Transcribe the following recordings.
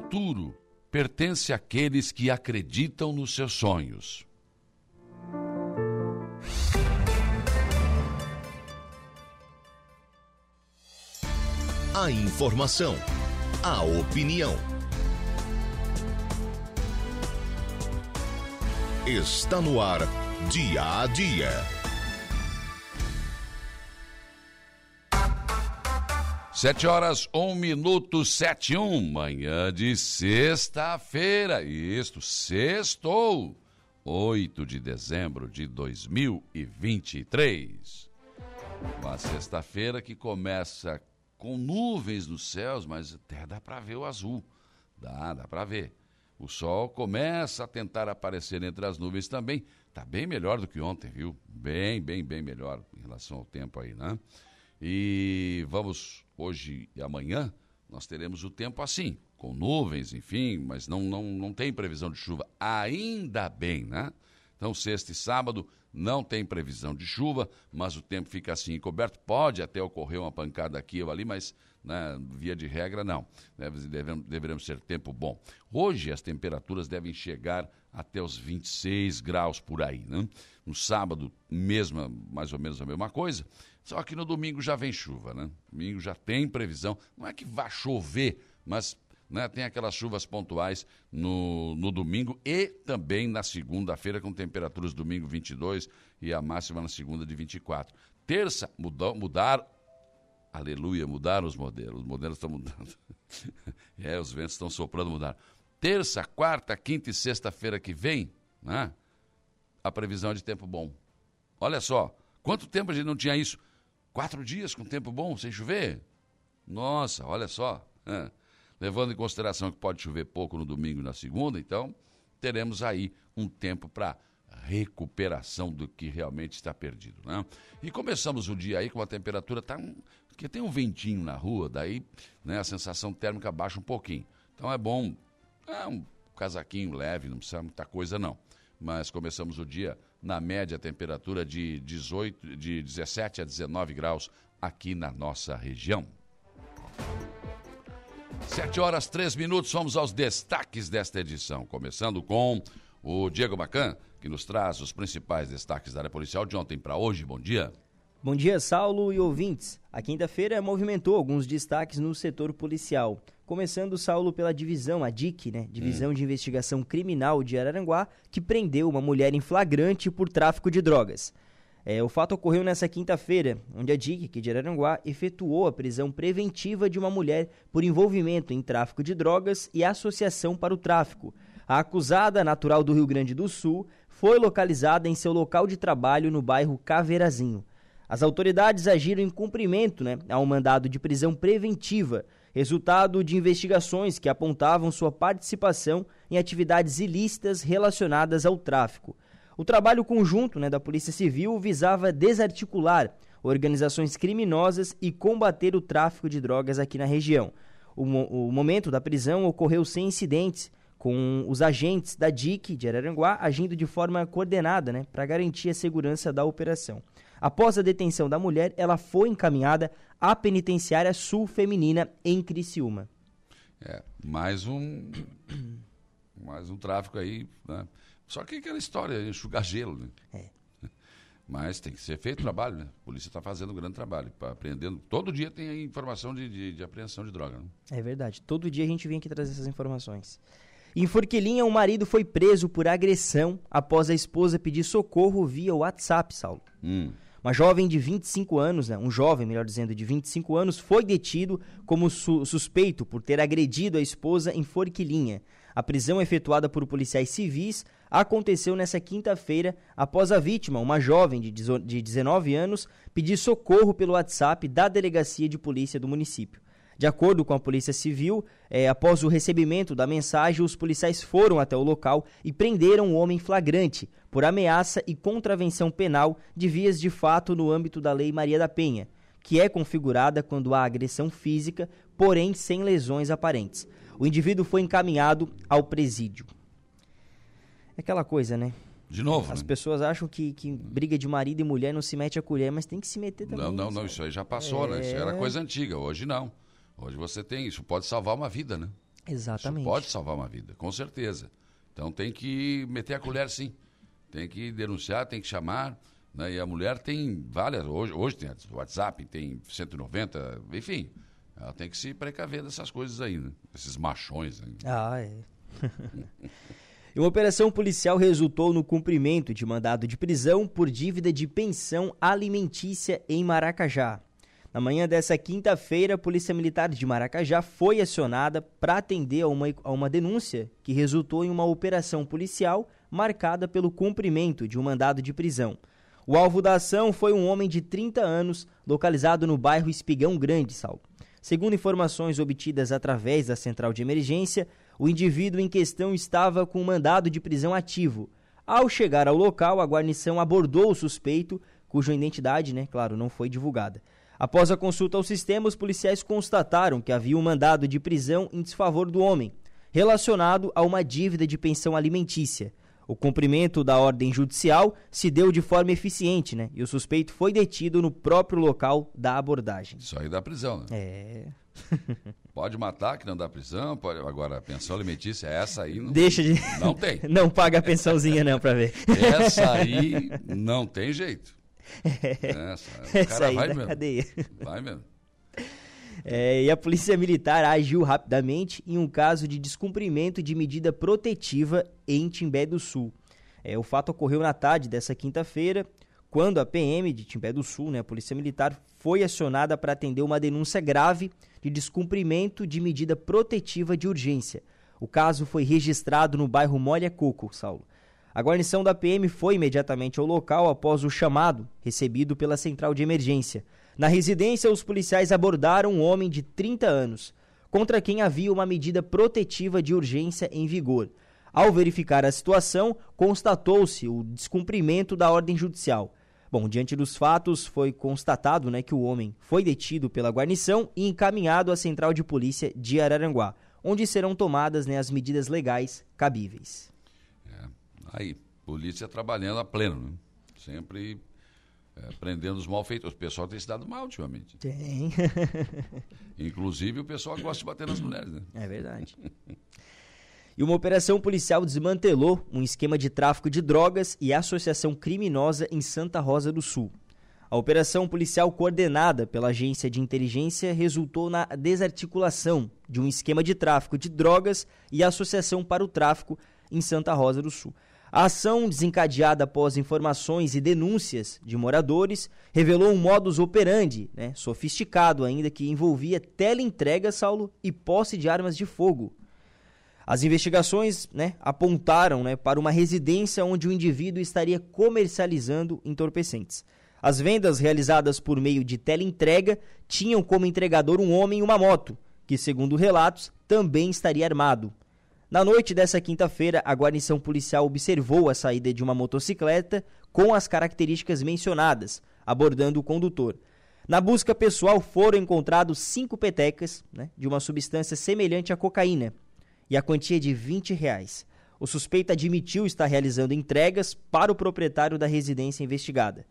futuro pertence àqueles que acreditam nos seus sonhos. A informação, a opinião. Está no ar, dia a dia. Sete horas, um minuto, sete, um, manhã de sexta-feira. Isto, sextou, 8 de dezembro de 2023. Uma sexta-feira que começa com nuvens nos céus, mas até dá para ver o azul. Dá, dá para ver. O sol começa a tentar aparecer entre as nuvens também. Tá bem melhor do que ontem, viu? Bem, bem, bem melhor em relação ao tempo aí, né? E vamos, hoje e amanhã, nós teremos o tempo assim, com nuvens, enfim, mas não, não, não tem previsão de chuva. Ainda bem, né? Então, sexta e sábado não tem previsão de chuva, mas o tempo fica assim encoberto. Pode até ocorrer uma pancada aqui ou ali, mas né, via de regra não. Devemos, deveremos ser tempo bom. Hoje as temperaturas devem chegar até os 26 graus por aí. Né? No sábado, mesma, mais ou menos a mesma coisa. Só que no domingo já vem chuva, né? Domingo já tem previsão. Não é que vá chover, mas né, tem aquelas chuvas pontuais no, no domingo e também na segunda-feira, com temperaturas domingo 22 e a máxima na segunda de 24. Terça, mudou, mudar, aleluia, mudaram os modelos. Os modelos estão mudando. é, os ventos estão soprando, mudaram. Terça, quarta, quinta e sexta-feira que vem, né, a previsão é de tempo bom. Olha só, quanto tempo a gente não tinha isso? Quatro dias com tempo bom, sem chover? Nossa, olha só. É. Levando em consideração que pode chover pouco no domingo e na segunda, então teremos aí um tempo para recuperação do que realmente está perdido. Né? E começamos o dia aí com a temperatura tá um, que tem um ventinho na rua, daí né, a sensação térmica baixa um pouquinho. Então é bom, é um casaquinho leve, não precisa muita coisa não. Mas começamos o dia na média temperatura de 18, de 17 a 19 graus aqui na nossa região. Sete horas, três minutos, vamos aos destaques desta edição. Começando com o Diego Macan, que nos traz os principais destaques da área policial de ontem para hoje. Bom dia. Bom dia, Saulo e ouvintes. A quinta-feira movimentou alguns destaques no setor policial. Começando, Saulo, pela divisão, a DIC, né? Divisão hum. de Investigação Criminal de Araranguá, que prendeu uma mulher em flagrante por tráfico de drogas. É, o fato ocorreu nessa quinta-feira, onde a DIC, aqui de Araranguá, efetuou a prisão preventiva de uma mulher por envolvimento em tráfico de drogas e associação para o tráfico. A acusada, natural do Rio Grande do Sul, foi localizada em seu local de trabalho no bairro Caveirazinho. As autoridades agiram em cumprimento né, ao mandado de prisão preventiva, resultado de investigações que apontavam sua participação em atividades ilícitas relacionadas ao tráfico. O trabalho conjunto né, da Polícia Civil visava desarticular organizações criminosas e combater o tráfico de drogas aqui na região. O, o momento da prisão ocorreu sem incidentes, com os agentes da DIC de Araranguá agindo de forma coordenada né, para garantir a segurança da operação. Após a detenção da mulher, ela foi encaminhada à penitenciária sul feminina em Criciúma. É, mais um mais um tráfico aí, né? Só que aquela história, enxugar gelo, né? É. Mas tem que ser feito o trabalho, né? A polícia está fazendo um grande trabalho, apreendendo. Todo dia tem informação de, de, de, apreensão de droga. Né? É verdade. Todo dia a gente vem aqui trazer essas informações. Em Forquilinha, um marido foi preso por agressão após a esposa pedir socorro via WhatsApp, Saulo. Hum. Uma jovem de 25 anos, né, um jovem, melhor dizendo, de 25 anos, foi detido como su suspeito por ter agredido a esposa em Forquilinha. A prisão efetuada por policiais civis aconteceu nesta quinta-feira após a vítima, uma jovem de 19 anos, pedir socorro pelo WhatsApp da delegacia de polícia do município. De acordo com a Polícia Civil, é, após o recebimento da mensagem, os policiais foram até o local e prenderam o homem flagrante por ameaça e contravenção penal de vias de fato no âmbito da Lei Maria da Penha, que é configurada quando há agressão física, porém sem lesões aparentes. O indivíduo foi encaminhado ao presídio. É aquela coisa, né? De novo. As né? pessoas acham que, que briga de marido e mulher não se mete a colher, mas tem que se meter também. Não, não, não, isso aí já passou, é... né? Isso era é. coisa antiga, hoje não. Hoje você tem isso, pode salvar uma vida, né? Exatamente. Isso pode salvar uma vida, com certeza. Então tem que meter a colher sim. Tem que denunciar, tem que chamar. Né? E a mulher tem várias. Hoje, hoje tem WhatsApp, tem 190, enfim. Ela tem que se precaver dessas coisas aí, né? Esses machões aí. Ah, é. Uma operação policial resultou no cumprimento de mandado de prisão por dívida de pensão alimentícia em Maracajá. Na manhã dessa quinta-feira, a Polícia Militar de Maracajá foi acionada para atender a uma, a uma denúncia que resultou em uma operação policial marcada pelo cumprimento de um mandado de prisão. O alvo da ação foi um homem de 30 anos, localizado no bairro Espigão Grande, Sal. Segundo informações obtidas através da central de emergência, o indivíduo em questão estava com mandado de prisão ativo. Ao chegar ao local, a guarnição abordou o suspeito, cuja identidade, né, claro, não foi divulgada. Após a consulta ao sistema, os policiais constataram que havia um mandado de prisão em desfavor do homem, relacionado a uma dívida de pensão alimentícia. O cumprimento da ordem judicial se deu de forma eficiente, né? E o suspeito foi detido no próprio local da abordagem. Isso aí dá prisão, né? É. Pode matar, que não dá prisão. Pode... Agora, a pensão alimentícia, essa aí não, Deixa de. não tem. não paga a pensãozinha, não, pra ver. Essa aí não tem jeito. Essa, o Essa cara aí vai mesmo. cadeia. Vai mesmo. É, e a Polícia Militar agiu rapidamente em um caso de descumprimento de medida protetiva em Timbé do Sul. É, o fato ocorreu na tarde dessa quinta-feira, quando a PM de Timbé do Sul, né, a Polícia Militar, foi acionada para atender uma denúncia grave de descumprimento de medida protetiva de urgência. O caso foi registrado no bairro Molha Coco, Saulo. A guarnição da PM foi imediatamente ao local após o chamado recebido pela central de emergência. Na residência, os policiais abordaram um homem de 30 anos, contra quem havia uma medida protetiva de urgência em vigor. Ao verificar a situação, constatou-se o descumprimento da ordem judicial. Bom, diante dos fatos, foi constatado né, que o homem foi detido pela guarnição e encaminhado à central de polícia de Araranguá, onde serão tomadas né, as medidas legais cabíveis. É. Aí, polícia trabalhando a pleno, né? Sempre é, prendendo os malfeitores. O pessoal tem se dado mal ultimamente. Tem. Inclusive, o pessoal gosta de bater nas mulheres, né? É verdade. E uma operação policial desmantelou um esquema de tráfico de drogas e associação criminosa em Santa Rosa do Sul. A operação policial coordenada pela agência de inteligência resultou na desarticulação de um esquema de tráfico de drogas e associação para o tráfico em Santa Rosa do Sul. A ação, desencadeada após informações e denúncias de moradores, revelou um modus operandi, né, sofisticado ainda, que envolvia teleentrega, Saulo, e posse de armas de fogo. As investigações né, apontaram né, para uma residência onde o indivíduo estaria comercializando entorpecentes. As vendas realizadas por meio de teleentrega tinham como entregador um homem e uma moto, que, segundo relatos, também estaria armado. Na noite dessa quinta-feira, a guarnição policial observou a saída de uma motocicleta com as características mencionadas, abordando o condutor. Na busca pessoal foram encontrados cinco petecas né, de uma substância semelhante à cocaína e a quantia de 20 reais. O suspeito admitiu estar realizando entregas para o proprietário da residência investigada.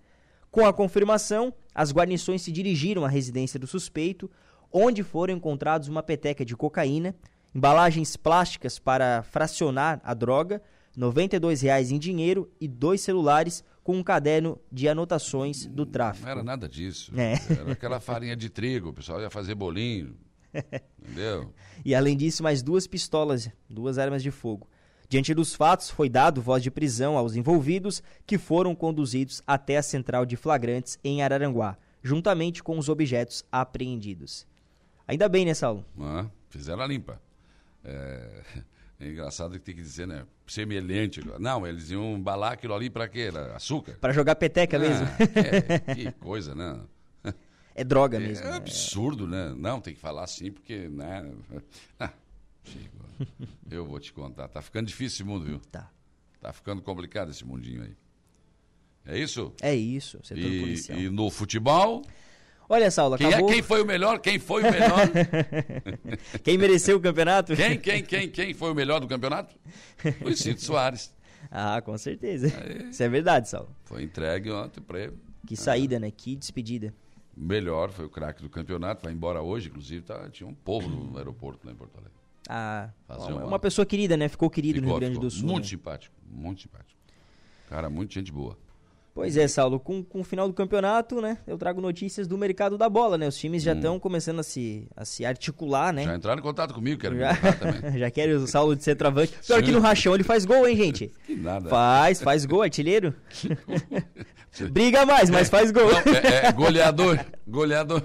Com a confirmação, as guarnições se dirigiram à residência do suspeito, onde foram encontrados uma peteca de cocaína, embalagens plásticas para fracionar a droga, R$ 92,00 em dinheiro e dois celulares com um caderno de anotações do tráfico. Não era nada disso. É. Era aquela farinha de trigo, o pessoal ia fazer bolinho. Entendeu? E além disso, mais duas pistolas, duas armas de fogo. Diante dos fatos, foi dado voz de prisão aos envolvidos, que foram conduzidos até a central de flagrantes em Araranguá, juntamente com os objetos apreendidos. Ainda bem, né, Saulo? Ah, fizeram a limpa. É, é engraçado que tem que dizer, né? Semelhante. Não, eles iam embalar aquilo ali para quê? Era açúcar? Para jogar peteca mesmo. Ah, que, coisa, né? É droga É, mesmo. né? absurdo, né? Não, tem que falar assim, porque, né? Ah, Chico, eu vou te contar. Tá ficando difícil esse mundo, viu? Tá. Tá ficando complicado esse mundinho aí. É isso? É isso, setor E, policial. e no futebol, Olha, Saulo, quem, é, acabou. quem foi o melhor? Quem foi o melhor? Quem mereceu o campeonato? quem, quem, quem, quem foi o melhor do campeonato? Luiz Cito Soares. Ah, com certeza. Isso é verdade, Saulo. Foi entregue ontem para ele. Que saída, né? Que despedida. O melhor foi o craque do campeonato. Vai embora hoje, inclusive. Tá, tinha um povo no aeroporto lá em Porto Alegre. Ah, Fazer uma, uma- pessoa querida, né? Ficou querido no Ficou, Rio Grande ficou do Sul. Muito né? simpático, muito simpático. Cara, muito gente boa. Pois é, Saulo, com, com o final do campeonato, né? Eu trago notícias do mercado da bola, né? Os times já estão começando a se, a se articular, né? Hum. Já entraram em contato comigo, quero Já, também. já querem o Saulo de centroavante. Pior que no rachão ele faz gol, hein, gente? Que nada. Faz, faz gol, artilheiro. Briga mais, mas faz gol. Não, é, é goleador, goleador.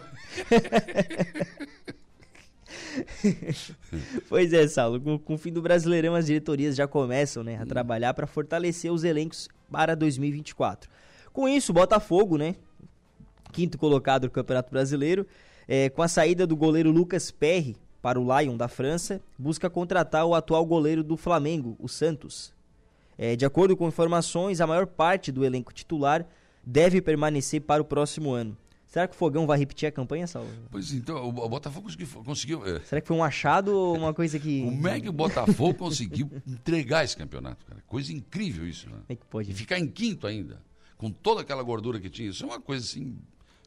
Pois é, Saulo, com, com o fim do Brasileirão, as diretorias já começam né, Hum. a trabalhar para fortalecer os elencos para 2024. Com isso, o Botafogo, né, quinto colocado do Campeonato Brasileiro, é, com a saída do goleiro Lucas Perry para o Lyon da França, busca contratar o atual goleiro do Flamengo, o Santos. É, de acordo com informações, a maior parte do elenco titular deve permanecer para o próximo ano. Será que o Fogão vai repetir a campanha, Saulo? Pois então, o Botafogo conseguiu. é, Será que foi um achado ou uma coisa que. como é que o Botafogo conseguiu entregar esse campeonato, cara? Coisa incrível isso, né? É que pode? E ficar em quinto ainda, com toda aquela gordura que tinha. Isso é uma coisa assim.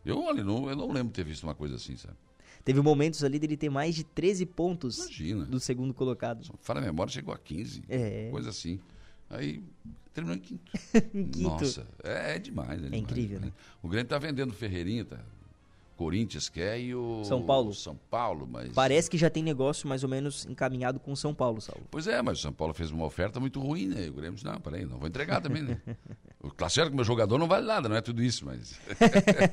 Eu, olha, não, eu não lembro de ter visto uma coisa assim, sabe? Teve momentos ali dele ter mais de 13 pontos Imagina. do segundo colocado. Fala a memória, chegou a 15. É. Coisa assim. Aí terminou em quinto. Em quinto. Nossa, é, é demais. É, demais, incrível, né? O Grêmio tá vendendo Ferreirinha, tá? Corinthians quer e o. São Paulo. São Paulo, mas. Parece que já tem negócio mais ou menos encaminhado com o São Paulo, Saulo. Pois é, mas o São Paulo fez uma oferta muito ruim, né? E o Grêmio disse, não, peraí, não vou entregar também, né? O Claro certo que meu jogador não vale nada, não é tudo isso, mas...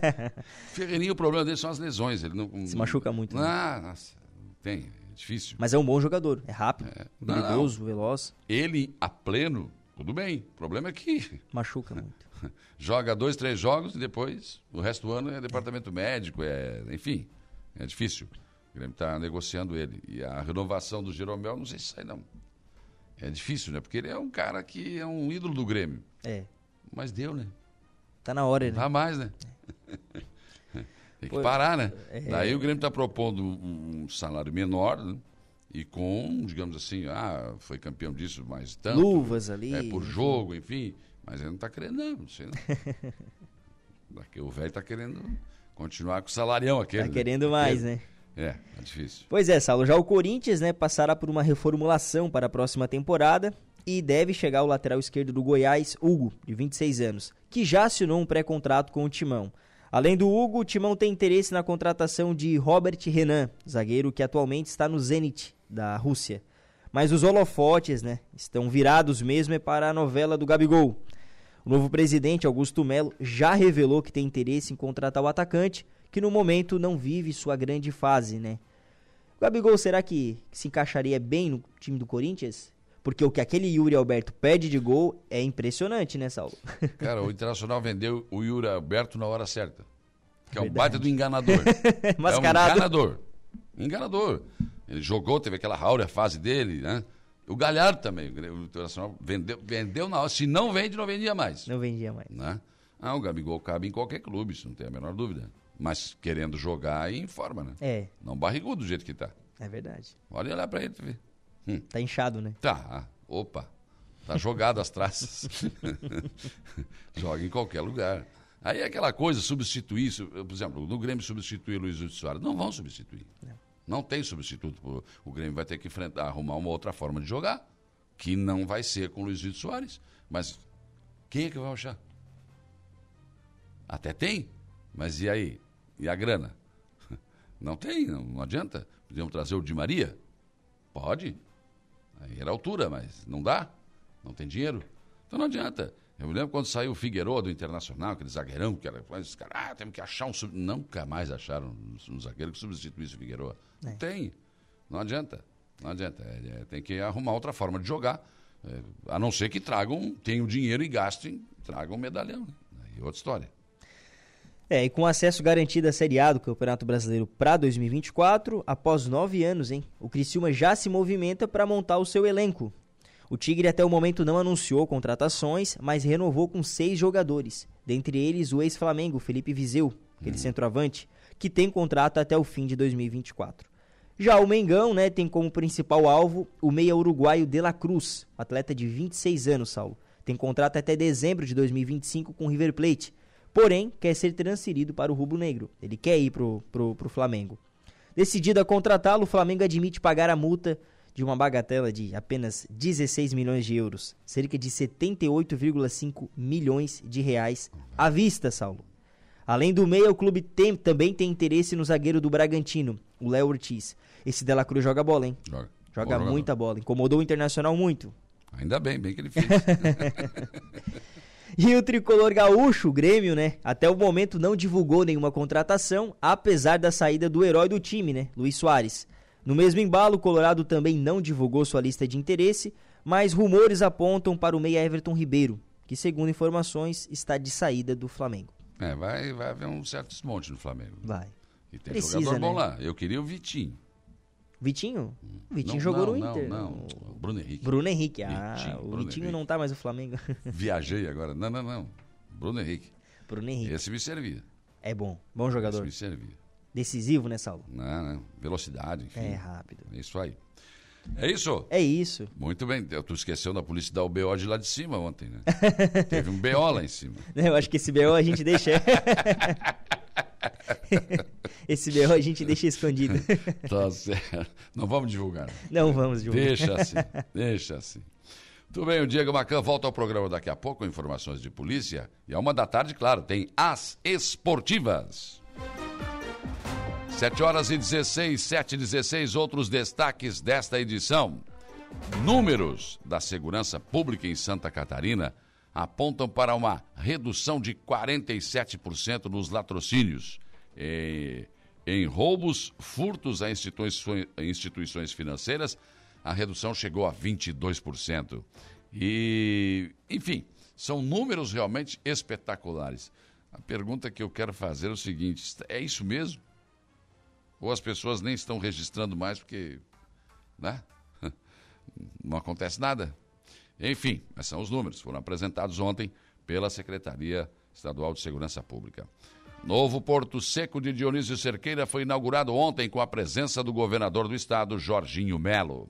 Ferreirinha, o problema dele são as lesões. Ele não, Se machuca muito, né? Ah, nossa, não tem, é difícil. Mas é um bom jogador, é rápido, Não, habilidoso, veloz, Ele, a pleno, tudo bem. O problema é que machuca muito. joga dois, três jogos e depois o resto do ano é departamento médico, é, enfim, é difícil. O Grêmio está negociando ele. E a renovação do Jeromel, não sei se sai não. É difícil, né? Porque ele é um cara que é um ídolo do Grêmio. É, Mas deu, né? tá na hora, né? dá mais, né? Tem que Pô, parar, né? é. Daí o Grêmio está propondo um salário menor, né? E com, digamos assim, ah, foi campeão disso, mas tanto. Luvas ali. É por jogo, enfim. Mas ele não está querendo, não, não sei não. Daqui o velho está querendo continuar com o salarião aquele. Tá né? querendo mais, né? É, é difícil. Pois é, Saulo, já o Corinthians, né, passará por uma reformulação para a próxima temporada e deve chegar o lateral esquerdo do Goiás, Hugo, de 26 anos, que já assinou um pré-contrato com o Timão. Além do Hugo, o Timão tem interesse na contratação de Robert Renan, zagueiro que atualmente está no Zenit, da Rússia. Mas os holofotes, né, estão virados mesmo é para a novela do Gabigol. O novo presidente, Augusto Melo, já revelou que tem interesse em contratar o atacante, que no momento não vive sua grande fase, né? O Gabigol, será que se encaixaria bem no time do Corinthians? Porque o que aquele Yuri Alberto perde de gol é impressionante, né, Saulo? Cara, o Internacional vendeu o Yuri Alberto na hora certa. Que é um Verdade. baita do enganador. Mascarado. É um enganador. Enganador. Ele jogou, teve aquela áurea fase dele, né? O Galhardo também, o Internacional vendeu, vendeu na hora. Se não vende, não vendia mais. Não vendia mais. Né? Ah, o Gabigol cabe em qualquer clube, isso não tem a menor dúvida. Mas querendo jogar em forma, né? É, Não barrigudo do jeito que tá. é verdade. Olha lá pra ele, tu vê. Hum, Tá inchado, né? tá, opa. Tá jogado as traças. Joga em qualquer lugar. Aí é aquela coisa, substituir, su- por exemplo, no Grêmio substituir Luiz Lúcio Soares. Não vão substituir. Não tem substituto. O- O Grêmio vai ter que enfrentar, arrumar uma outra forma de jogar, que não vai ser com o Luiz Lúcio Soares. Mas quem é que vai achar? Até tem, mas e aí? E a grana? Não tem, não, não adianta. Podíamos trazer o Di Maria? Pode. Aí era altura, mas não dá. Não tem dinheiro. Então não adianta. Eu me lembro quando saiu o Figueiredo do Internacional, aquele zagueirão, que era. Os caras, ah, temos que achar um. Sub... Nunca mais acharam um, zagueiro que substituísse o Figueiredo. Não É. tem. Não adianta. Não adianta. É, é, tem que arrumar outra forma de jogar. É, a não ser que tragam, tenham dinheiro e gastem, tragam medalhão. Né? Aí outra história. É, e com acesso garantido à Série A do Campeonato Brasileiro para 2024, após nove anos, hein, o Criciúma já se movimenta para montar o seu elenco. O Tigre até o momento não anunciou contratações, mas renovou com seis jogadores, dentre eles o ex-Flamengo Felipe Viseu, aquele centroavante, que tem contrato até o fim de 2024. Já o Mengão, né, tem como principal alvo o meia uruguaio De La Cruz, atleta de 26 anos, Saulo. Tem contrato até dezembro de 2025 com o River Plate, porém quer ser transferido para o Rubro Negro. Ele quer ir pro, pro Flamengo. Decidido a contratá-lo, o Flamengo admite pagar a multa de uma bagatela de apenas 16 milhões de euros, cerca de 78,5 milhões de reais à vista, Saulo. Além do meia, o clube tem, também tem interesse no zagueiro do Bragantino, o Léo Ortiz. Esse Dela Cruz joga bola, hein? Joga. Joga muita bola. Incomodou o Internacional muito. Ainda bem, bem que ele fez. e o tricolor gaúcho, o Grêmio, né? Até o momento não divulgou nenhuma contratação, apesar da saída do herói do time, né? Luiz Soares. No mesmo embalo, o Colorado também não divulgou sua lista de interesse, mas rumores apontam para o meia Everton Ribeiro, que, segundo informações, está de saída do Flamengo. É, vai, vai haver um certo desmonte no Flamengo. Vai. E tem Precisa, jogador bom né? lá. Eu queria o Vitinho. Vitinho? O Vitinho não, jogou não, no Inter. Não, não. O Bruno Henrique. Bruno Henrique. Ah, Vitinho, o Bruno Vitinho Henrique. não tá mais no Flamengo. Viajei agora. Não, não, não. Bruno Henrique. Bruno Henrique. Esse me servia. É bom. Bom jogador. Esse me servia. Decisivo, né, Saulo? Não, não. Velocidade, enfim. É rápido. É isso aí. É isso? É isso. Muito bem. Tu esqueceu da polícia dar o BO de lá de cima ontem, né? Teve um BO lá em cima. Eu acho que esse BO a gente deixa. Esse BO a gente deixa escondido. tá certo. Não vamos divulgar. Não vamos divulgar. Deixa assim, deixa assim. Tudo bem, o Diego Macan volta ao programa daqui a pouco com informações de polícia. E a uma da tarde, claro, tem as esportivas. 7 horas e 16, 7 e 16, outros destaques desta edição. Números da segurança pública em Santa Catarina apontam para uma redução de 47% nos latrocínios. Em, em roubos, furtos a instituições, instituições financeiras, a redução chegou a 22%. E, enfim, são números realmente espetaculares. A pergunta que eu quero fazer é o seguinte: é isso mesmo? Ou as pessoas nem estão registrando mais porque né? não acontece nada? Enfim, esses são os números. Foram apresentados ontem pela Secretaria Estadual de Segurança Pública. Novo Porto Seco de Dionísio Cerqueira foi inaugurado ontem com a presença do governador do estado, Jorginho Melo.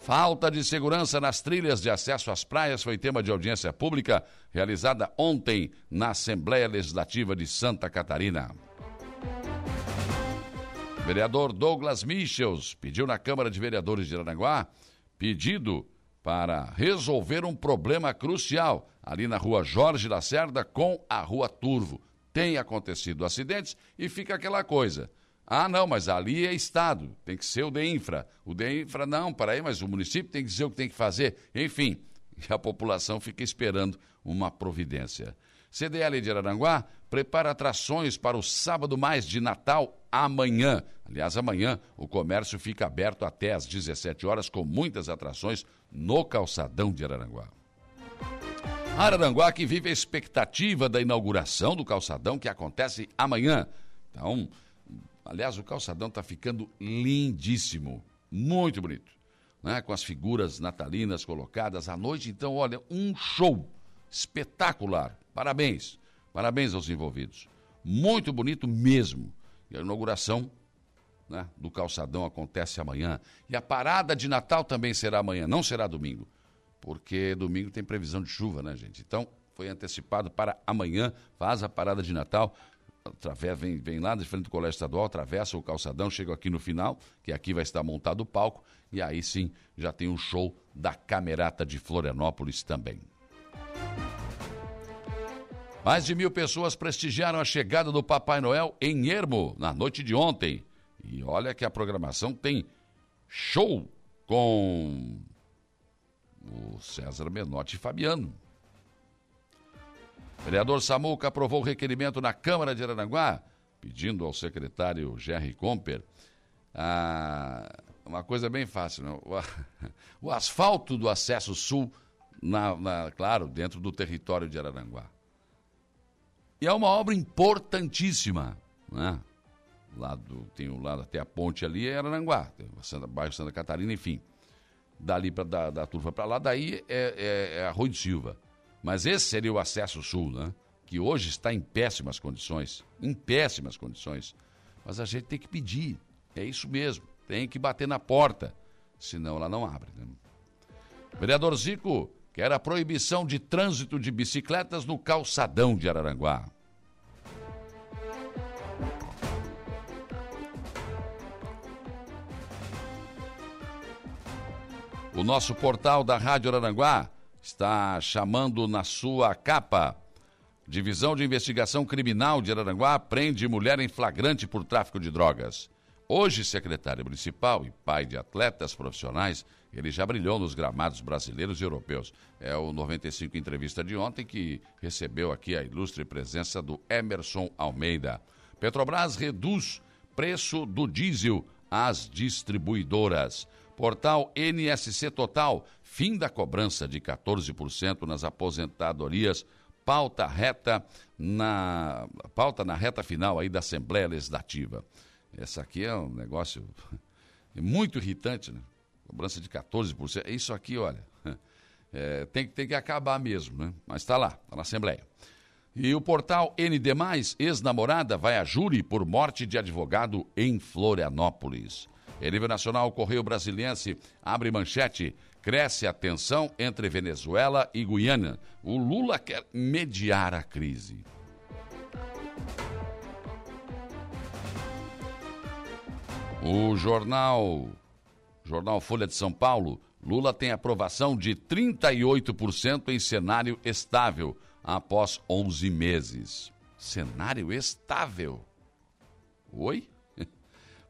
Falta de segurança nas trilhas de acesso às praias foi tema de audiência pública realizada ontem na Assembleia Legislativa de Santa Catarina. O vereador Douglas Michels pediu na Câmara de Vereadores de Aranaguá pedido para resolver um problema crucial ali na rua Jorge Lacerda com a rua Turvo. Tem acontecido acidentes e fica aquela coisa. Ah, não, mas ali é Estado, tem que ser o DEINFRA. O DEINFRA, não, para aí, mas o município tem que dizer o que tem que fazer. Enfim, a população fica esperando uma providência. CDL de Araranguá prepara atrações para o sábado mais de Natal amanhã. Aliás, amanhã o comércio fica aberto até às 17 horas com muitas atrações no calçadão de Araranguá. Araranguá que vive a expectativa da inauguração do calçadão que acontece amanhã. Então, aliás, o calçadão está ficando lindíssimo, muito bonito, né? Com as figuras natalinas colocadas à noite. Então, olha, um show espetacular. Parabéns, parabéns aos envolvidos. Muito bonito mesmo. E a inauguração né, do calçadão acontece amanhã. E a parada de Natal também será amanhã, não será domingo. Porque domingo tem previsão de chuva, né, gente? Então, foi antecipado para amanhã, faz a parada de Natal, através, vem, vem lá de frente do Colégio Estadual, atravessa o calçadão, chega aqui no final, que aqui vai estar montado o palco, e aí sim já tem um show da Camerata de Florianópolis também. Mais de mil pessoas prestigiaram a chegada do Papai Noel em Ermo na noite de ontem. E olha que a programação tem show com o César Menotti Fabiano. O vereador Samuca aprovou o requerimento na Câmara de Aranguá, pedindo ao secretário Jerry Comper ah, uma coisa bem fácil, né? o, asfalto do acesso sul, na, na, claro, dentro do território de Araranguá. E é uma obra importantíssima, né? Lado, tem o lado até a ponte ali é Aranguá, Santa, bairro Santa Catarina, enfim. Dali pra, da, da turfa para lá, daí é, é, é Arroio de Silva. Mas esse seria o acesso sul, né? Que hoje está em péssimas condições. Em péssimas condições. Mas a gente tem que pedir. É isso mesmo. Tem que bater na porta. Senão ela não abre. Né? Vereador Zico, que era a proibição de trânsito de bicicletas no calçadão de Araranguá. O nosso portal da Rádio Aranguá está chamando na sua capa. Divisão de Investigação Criminal de Araranguá prende mulher em flagrante por tráfico de drogas. Hoje, secretário municipal e pai de atletas profissionais, ele já brilhou nos gramados brasileiros e europeus. É o 95 entrevista de ontem que recebeu aqui a ilustre presença do Emerson Almeida. Petrobras reduz preço do diesel às distribuidoras. Portal NSC Total, fim da cobrança de 14% nas aposentadorias, pauta reta na pauta na reta final aí da Assembleia Legislativa. Essa aqui é um negócio muito irritante, né? Cobrança de 14%. Isso aqui, olha, é, tem, tem que acabar mesmo, né? Mas está lá, está na Assembleia. E o portal ND, ex-namorada, vai a júri por morte de advogado em Florianópolis. Em nível nacional, Correio Brasiliense abre manchete. Cresce a tensão entre Venezuela e Guiana. O Lula quer mediar a crise. O jornal, jornal Folha de São Paulo, Lula tem aprovação de 38% em cenário estável após 11 meses. Cenário estável. Oi?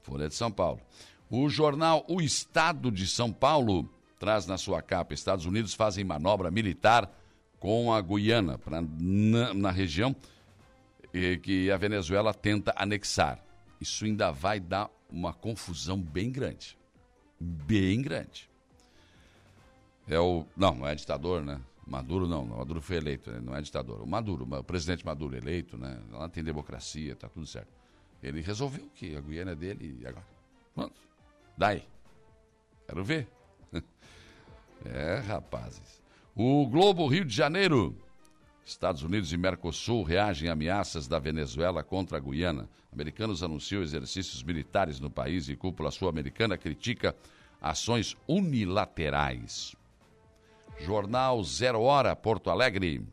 Folha de São Paulo. O jornal O Estado de São Paulo traz na sua capa: Estados Unidos fazem manobra militar com a Guiana, pra, na, na região e, que a Venezuela tenta anexar. Isso ainda vai dar uma confusão bem grande. Bem grande. É o. Não, não é ditador, né? Maduro não, Maduro foi eleito, né? não é ditador. O Maduro, o presidente Maduro eleito, né? Lá tem democracia, tá tudo certo. Ele resolveu que a Guiana é dele e agora. Pronto. Daí. Quero ver. é, rapazes. O Globo Rio de Janeiro. Estados Unidos e Mercosul reagem a ameaças da Venezuela contra a Guiana. Americanos anunciam exercícios militares no país e cúpula sul-americana critica ações unilaterais. Jornal Zero Hora, Porto Alegre.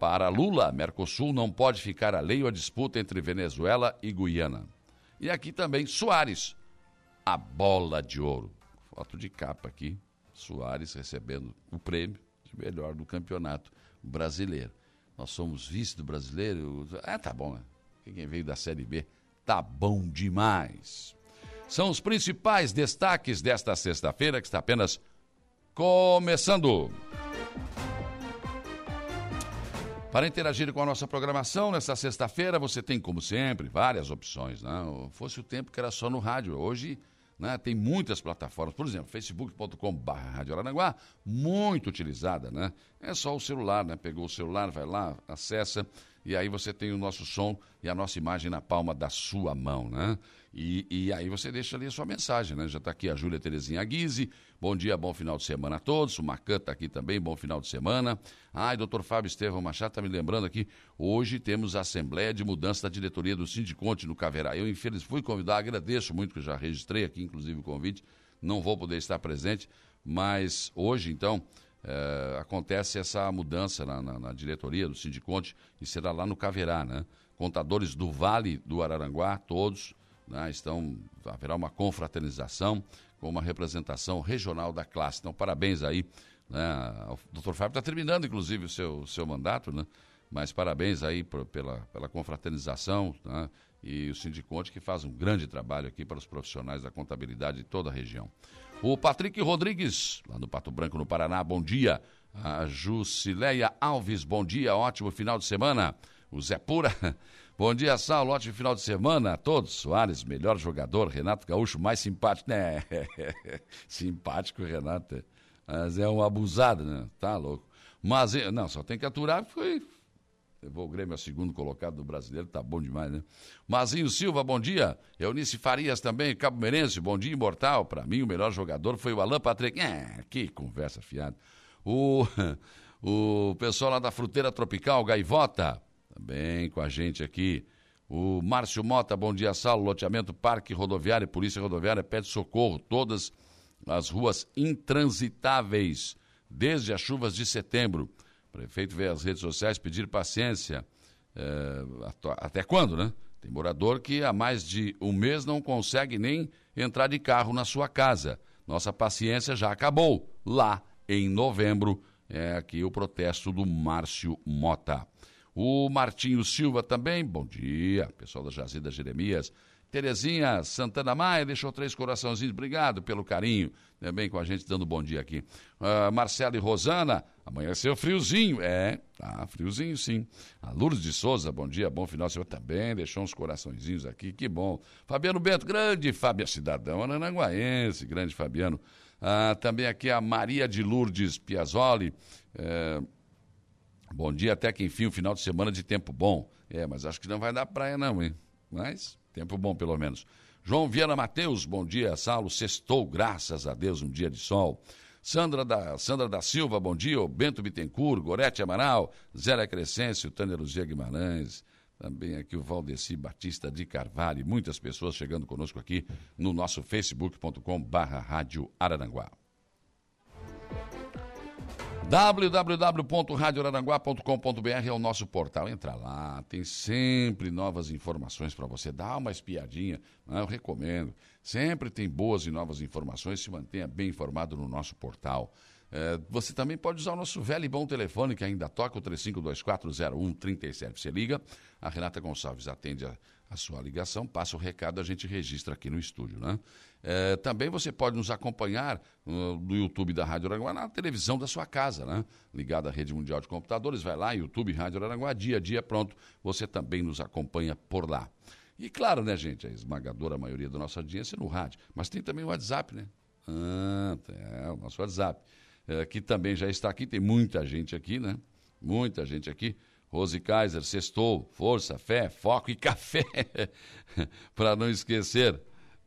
Para Lula, Mercosul não pode ficar alheio à disputa entre Venezuela e Guiana. E aqui também Soares, a bola de ouro. Foto de capa aqui, Soares recebendo o prêmio melhor do campeonato brasileiro. Nós somos vice do brasileiro. Ah, tá bom, né? Quem veio da Série B, tá bom demais. São os principais destaques desta sexta-feira, que está apenas começando. Para interagir com a nossa programação nesta sexta-feira, você tem, como sempre, várias opções. Né? Fosse o tempo que era só no rádio. Hoje né, tem muitas plataformas. Por exemplo, facebook.com.br muito utilizada. Né? É só o celular, né? Pegou o celular, vai lá, acessa, e aí você tem o nosso som e a nossa imagem na palma da sua mão. Né? E, e aí você deixa ali a sua mensagem, né? Já está aqui a Júlia Terezinha Guise. Bom dia, bom final de semana a todos. O Macan está aqui também, bom final de semana. Ai, doutor Fábio Estevão Machado está me lembrando aqui. Hoje temos a Assembleia de Mudança da Diretoria do Sindiconte no Caverá. Eu, infelizmente, fui convidar, agradeço muito que eu já registrei aqui, inclusive, o convite. Não vou poder estar presente, mas hoje, então, é, acontece essa mudança na, na, na, diretoria do Sindiconte e será lá no Caverá, né? Contadores do Vale do Araranguá, todos né, estão, haverá uma confraternização com uma representação regional da classe. Então, parabéns aí. Né, o doutor Fábio está terminando, inclusive, o seu, seu mandato, né? Mas parabéns aí por, pela, pela confraternização né, e o Sindiconte que faz um grande trabalho aqui para os profissionais da contabilidade de toda a região. O Patrick Rodrigues, lá no Pato Branco, no Paraná, bom dia. A Jusileia Alves, bom dia, ótimo final de semana. O Zé Pura, Bom dia, Saulo. Ótimo final de semana a todos. Soares, melhor jogador. Renato Gaúcho, mais simpático. Né? simpático, Renato. Mas é um abusado, né? Tá louco. Mas, eh, não, só tem que aturar. Foi. Levou o Grêmio a segundo colocado do brasileiro, tá bom demais, né? Mazinho Silva, bom dia. Eunice Farias também, Cabo Merense, bom dia, imortal. Para mim, o melhor jogador foi o Alan Patrick. É, que conversa fiada. O, o pessoal lá da Fruteira Tropical, Gaivota. Também com a gente aqui. O Márcio Mota, bom dia, Saulo. Loteamento Parque Rodoviário, Polícia Rodoviária pede socorro. Todas as ruas intransitáveis desde as chuvas de setembro. O prefeito veio às redes sociais pedir paciência. É, até quando, né? Tem morador que há mais de um mês não consegue nem entrar de carro na sua casa. Nossa paciência já acabou. Lá em novembro é aqui o protesto do Márcio Mota. O Martinho Silva também, bom dia. Pessoal da Jazida Jeremias. Terezinha Santana Maia deixou três coraçãozinhos, obrigado pelo carinho, também com a gente dando bom dia aqui. Uh, Marcelo e Rosana, amanheceu friozinho, é, tá friozinho sim. A Lourdes de Souza, bom dia, bom final de semana, também deixou uns coraçõezinhos aqui, que bom. Fabiano Bento, grande Fabiano, cidadão ananguaense, grande Fabiano. Uh, também aqui a Maria de Lourdes Piazzoli, uh, bom dia, até que enfim, um final de semana de tempo bom. É, mas acho que não vai dar praia não, hein, mas... Tempo bom, pelo menos. João Viana Mateus, bom dia. Saulo, sextou, graças a Deus, um dia de sol. Sandra da, Sandra da Silva, bom dia. O Bento Bittencourt, Gorete Amaral, Zélia Crescêncio, Tânia Luzia Guimarães. Também aqui o Valdeci Batista de Carvalho. Muitas pessoas chegando conosco aqui no nosso facebook.com barra Rádio Araranguá www.radioraranguá.com.br é o nosso portal. Entra lá, tem sempre novas informações para você. Dá uma espiadinha, né? eu recomendo. Sempre tem boas e novas informações. Se mantenha bem informado no nosso portal. É, você também pode usar o nosso velho e bom telefone que ainda toca, o 35240137. Você liga, a Renata Gonçalves atende a, a sua ligação, passa o recado, a gente registra aqui no estúdio, né? É, também você pode nos acompanhar uh, no YouTube da Rádio Aranguá, na televisão da sua casa, né? Ligada à Rede Mundial de Computadores, vai lá, YouTube, Rádio Aranguá, dia a dia, pronto, você também nos acompanha por lá. E claro, né, gente, a esmagadora maioria da nossa audiência é no rádio, mas tem também o WhatsApp, né? Ah, é, o nosso WhatsApp, é, que também já está aqui, tem muita gente aqui, né? Muita gente aqui. Rose Kaiser, sextou, força, fé, foco e café, para não esquecer.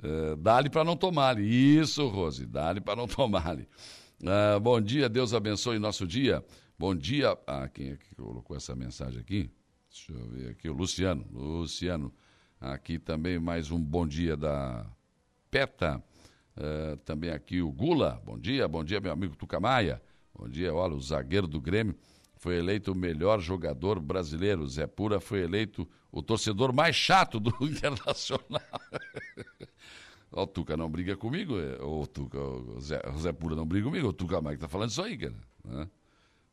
Uh, dá-lhe para não tomar. Isso, Rose, dá-lhe para não tomar. Uh, bom dia, Deus abençoe nosso dia. Bom dia. Ah, quem é que colocou essa mensagem aqui? Deixa eu ver aqui, o Luciano. Luciano. Aqui também mais um bom dia da PETA. Uh, também aqui o Gula. Bom dia, bom dia, meu amigo Tucamaia. Bom dia, olha, o zagueiro do Grêmio foi eleito o melhor jogador brasileiro. Zé Pura foi eleito o torcedor mais chato do Internacional. o Tuca não briga comigo, é, o Tuca, o Zé, o Zé Pura não briga comigo, o Tuca Mike tá falando isso aí, cara. Né?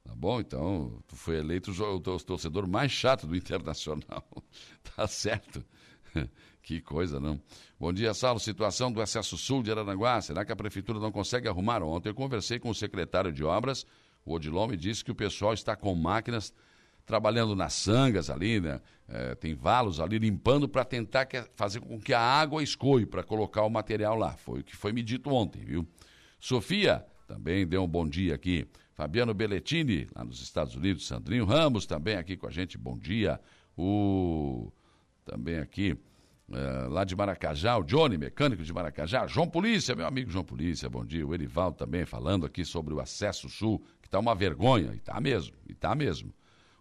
Tá bom? Então, tu foi eleito o torcedor mais chato do Internacional. tá certo. que coisa, não? Bom dia, Saulo. Situação do acesso sul de Aranaguá. Será que a prefeitura não consegue arrumar? Ontem eu conversei com o secretário de obras o Odilon me disse que o pessoal está com máquinas trabalhando nas sangas ali, né? É, tem valos ali limpando para tentar que, fazer com que a água escoe para colocar o material lá. Foi o que foi me dito ontem, viu? Sofia também deu um bom dia aqui. Fabiano Belletini, lá nos Estados Unidos. Sandrinho Ramos também aqui com a gente, bom dia. O também aqui Uh, lá de Maracajá, o Johnny, mecânico de Maracajá, João Polícia, meu amigo João Polícia, bom dia. O Erivaldo também falando aqui sobre o acesso sul, está uma vergonha, e está mesmo, e está mesmo.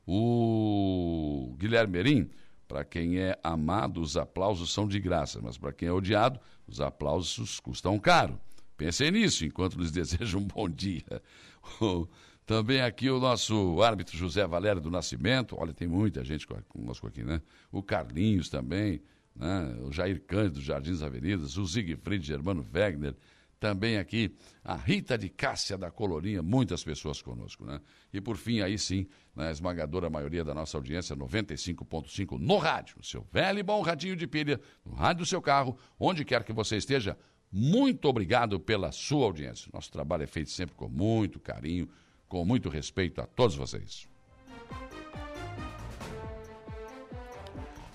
O Guilherme Merim, para quem é amado, os aplausos são de graça, mas para quem é odiado, os aplausos custam caro. Pensem nisso enquanto lhes desejo um bom dia. Também aqui o nosso árbitro José Valério do Nascimento, olha, tem muita gente conosco aqui, né? O Carlinhos também, né? o Jair Cândido, Jardins Avenidas, o Siegfried Germano Wegner, também aqui a Rita de Cássia da Colorinha, muitas pessoas conosco, né? E por fim, aí sim, né, esmagadora maioria da nossa audiência, 95.5 no rádio, no seu velho e bom radinho de pilha, no rádio do seu carro, onde quer que você esteja. Muito obrigado pela sua audiência. Nosso trabalho é feito sempre com muito carinho, com muito respeito a todos vocês.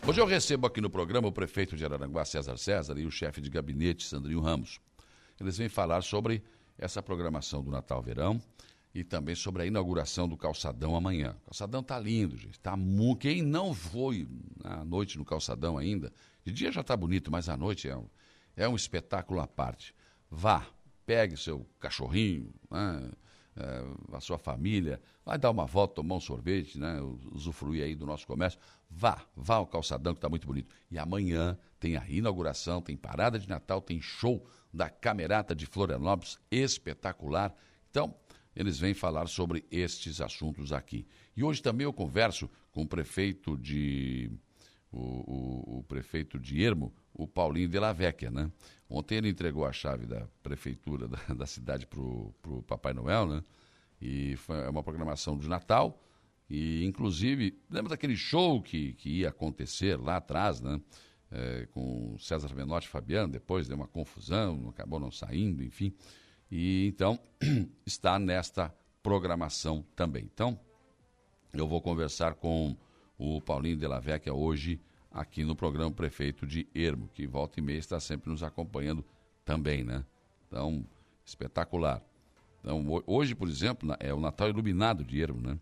Hoje eu recebo aqui no programa o prefeito de Araranguá, César César, e o chefe de gabinete, Sandrinho Ramos. Eles vêm falar sobre essa programação do Natal-Verão e também sobre a inauguração do calçadão amanhã. O calçadão tá lindo, gente. Tá mu... Quem não foi à noite no calçadão ainda, de dia já tá bonito, mas à noite é um, é um espetáculo à parte. Vá, pegue seu cachorrinho, né? É, a sua família, vai dar uma volta, tomar um sorvete, né? usufruir aí do nosso comércio. Vá, vá ao calçadão que está muito bonito. E amanhã tem a inauguração, tem parada de Natal, tem show da Camerata de Florianópolis, espetacular. Então, eles vêm falar sobre estes assuntos aqui. E hoje também eu converso com o prefeito de. O, o, prefeito de Ermo, o Paulinho de la Vecchia, né? Ontem ele entregou a chave da prefeitura da, da cidade para o Papai Noel, né? E foi uma programação de Natal. E, inclusive, lembra daquele show que, que ia acontecer lá atrás, né? É, com César Menotti e Fabiano, depois deu uma confusão, acabou não saindo, enfim. E então está nesta programação também. Então, eu vou conversar com o Paulinho de la hoje aqui no programa Prefeito de Ermo, que volta e meia está sempre nos acompanhando também, né? Então, espetacular. Então, hoje, por exemplo, é o Natal Iluminado de Ermo, né?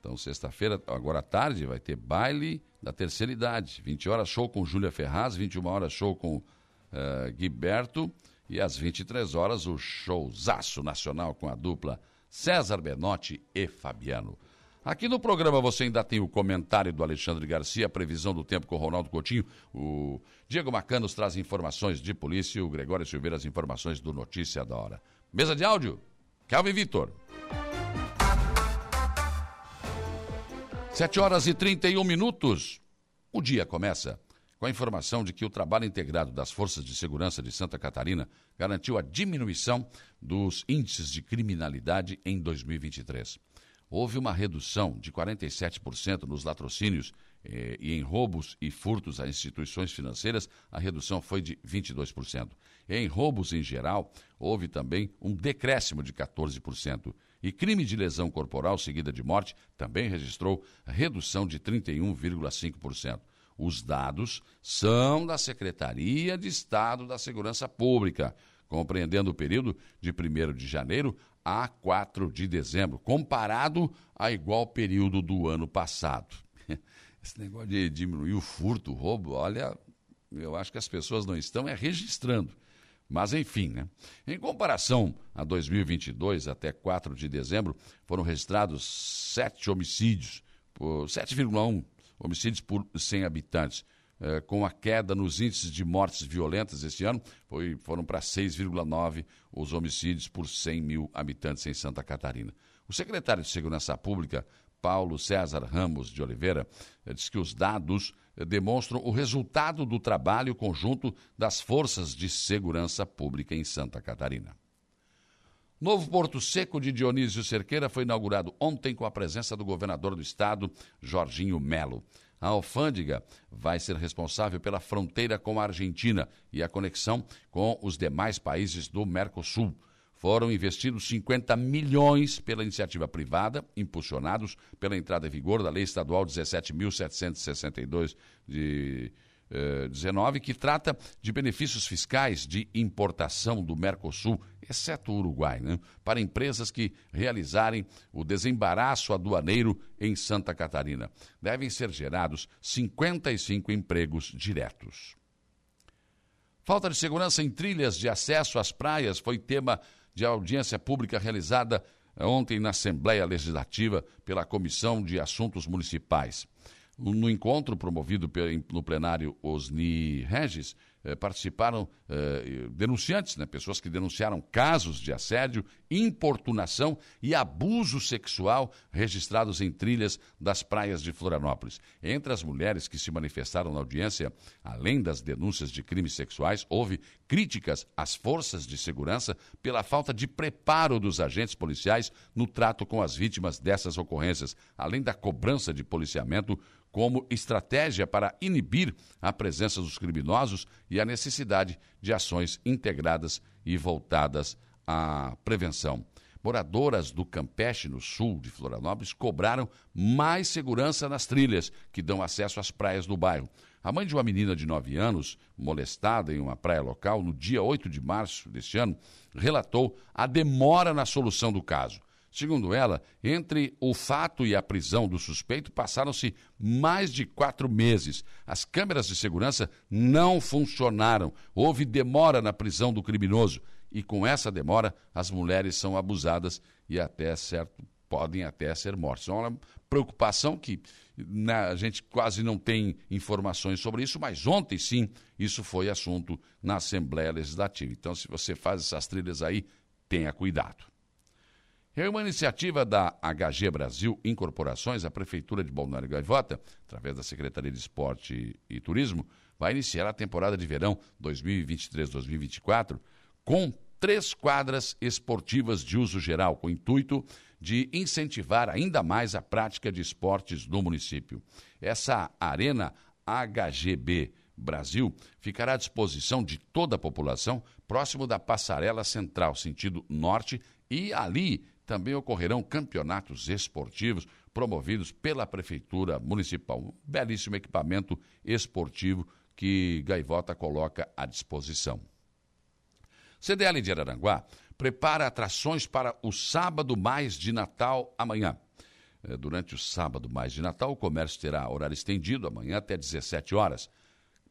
Então, sexta-feira, agora à tarde, vai ter baile da terceira idade. 20 horas, show com Júlia Ferraz, 21 horas, show com uh, Guiberto. E às 23 horas, o showzaço nacional com a dupla César Benotti e Fabiano. Aqui no programa você ainda tem o comentário do Alexandre Garcia, a previsão do tempo com o Ronaldo Coutinho. O Diego Macanos traz informações de polícia e o Gregório Silveira as informações do Notícia da Hora. Mesa de áudio, Calvin Vitor. 7 horas e 31 minutos. O dia começa com a informação de que o trabalho integrado das Forças de Segurança de Santa Catarina garantiu a diminuição dos índices de criminalidade em 2023 houve uma redução de 47% nos latrocínios eh, e em roubos e furtos a instituições financeiras, a redução foi de 22%. Em roubos em geral, houve também um decréscimo de 14%. E crime de lesão corporal seguida de morte também registrou redução de 31,5%. Os dados são da Secretaria de Estado da Segurança Pública, compreendendo o período de 1 de janeiro a 4 de dezembro, comparado a igual período do ano passado. Esse negócio de diminuir o furto, o roubo, olha, eu acho que as pessoas não estão é registrando. Mas enfim, né? Em comparação a 2022, até 4 de dezembro, foram registrados 7 homicídios, 7,1 homicídios por 100 habitantes. Eh, com a queda nos índices de mortes violentas este ano, foi, foram para 6,9 os homicídios por 100 mil habitantes em Santa Catarina. O secretário de Segurança Pública, Paulo César Ramos de Oliveira, eh, diz que os dados eh, demonstram o resultado do trabalho conjunto das forças de segurança pública em Santa Catarina. Novo Porto Seco de Dionísio Cerqueira foi inaugurado ontem com a presença do governador do estado, Jorginho Melo. A alfândega vai ser responsável pela fronteira com a Argentina e a conexão com os demais países do Mercosul. Foram investidos 50 milhões pela iniciativa privada, impulsionados pela entrada em vigor da Lei Estadual 17.762 de 19, que trata de benefícios fiscais de importação do Mercosul, exceto o Uruguai, né, para empresas que realizarem o desembaraço aduaneiro em Santa Catarina. Devem ser gerados 55 empregos diretos. Falta de segurança em trilhas de acesso às praias foi tema de audiência pública realizada ontem na Assembleia Legislativa pela Comissão de Assuntos Municipais. No encontro promovido no plenário Osni Regis, eh, participaram eh, denunciantes, né, pessoas que denunciaram casos de assédio, importunação e abuso sexual registrados em trilhas das praias de Florianópolis. Entre as mulheres que se manifestaram na audiência, além das denúncias de crimes sexuais, houve críticas às forças de segurança pela falta de preparo dos agentes policiais no trato com as vítimas dessas ocorrências, além da cobrança de policiamento como estratégia para inibir a presença dos criminosos e a necessidade de ações integradas e voltadas à prevenção. Moradoras do Campeche, no sul de Florianópolis, cobraram mais segurança nas trilhas que dão acesso às praias do bairro. A mãe de uma menina de 9 anos, molestada em uma praia local, no dia 8 de março deste ano, relatou a demora na solução do caso. Segundo ela, entre o fato e a prisão do suspeito passaram-se mais de quatro meses. As câmeras de segurança não funcionaram. Houve demora na prisão do criminoso. E com essa demora, as mulheres são abusadas e até certo podem até ser mortas. É uma preocupação que né, a gente quase não tem informações sobre isso, mas ontem sim isso foi assunto na Assembleia Legislativa. Então, se você faz essas trilhas aí, tenha cuidado. É uma iniciativa da HG Brasil Incorporações, a Prefeitura de Balneário Gaivota, através da Secretaria de Esporte e Turismo, vai iniciar a temporada de verão 2023-2024 com três quadras esportivas de uso geral, com o intuito de incentivar ainda mais a prática de esportes no município. Essa Arena HGB Brasil ficará à disposição de toda a população próximo da Passarela Central, sentido norte, e ali também ocorrerão campeonatos esportivos promovidos pela Prefeitura Municipal. Um belíssimo equipamento esportivo que Gaivota coloca à disposição. CDL de Araranguá prepara atrações para o sábado mais de Natal amanhã. É, durante o sábado mais de Natal, o comércio terá horário estendido amanhã até 17 horas.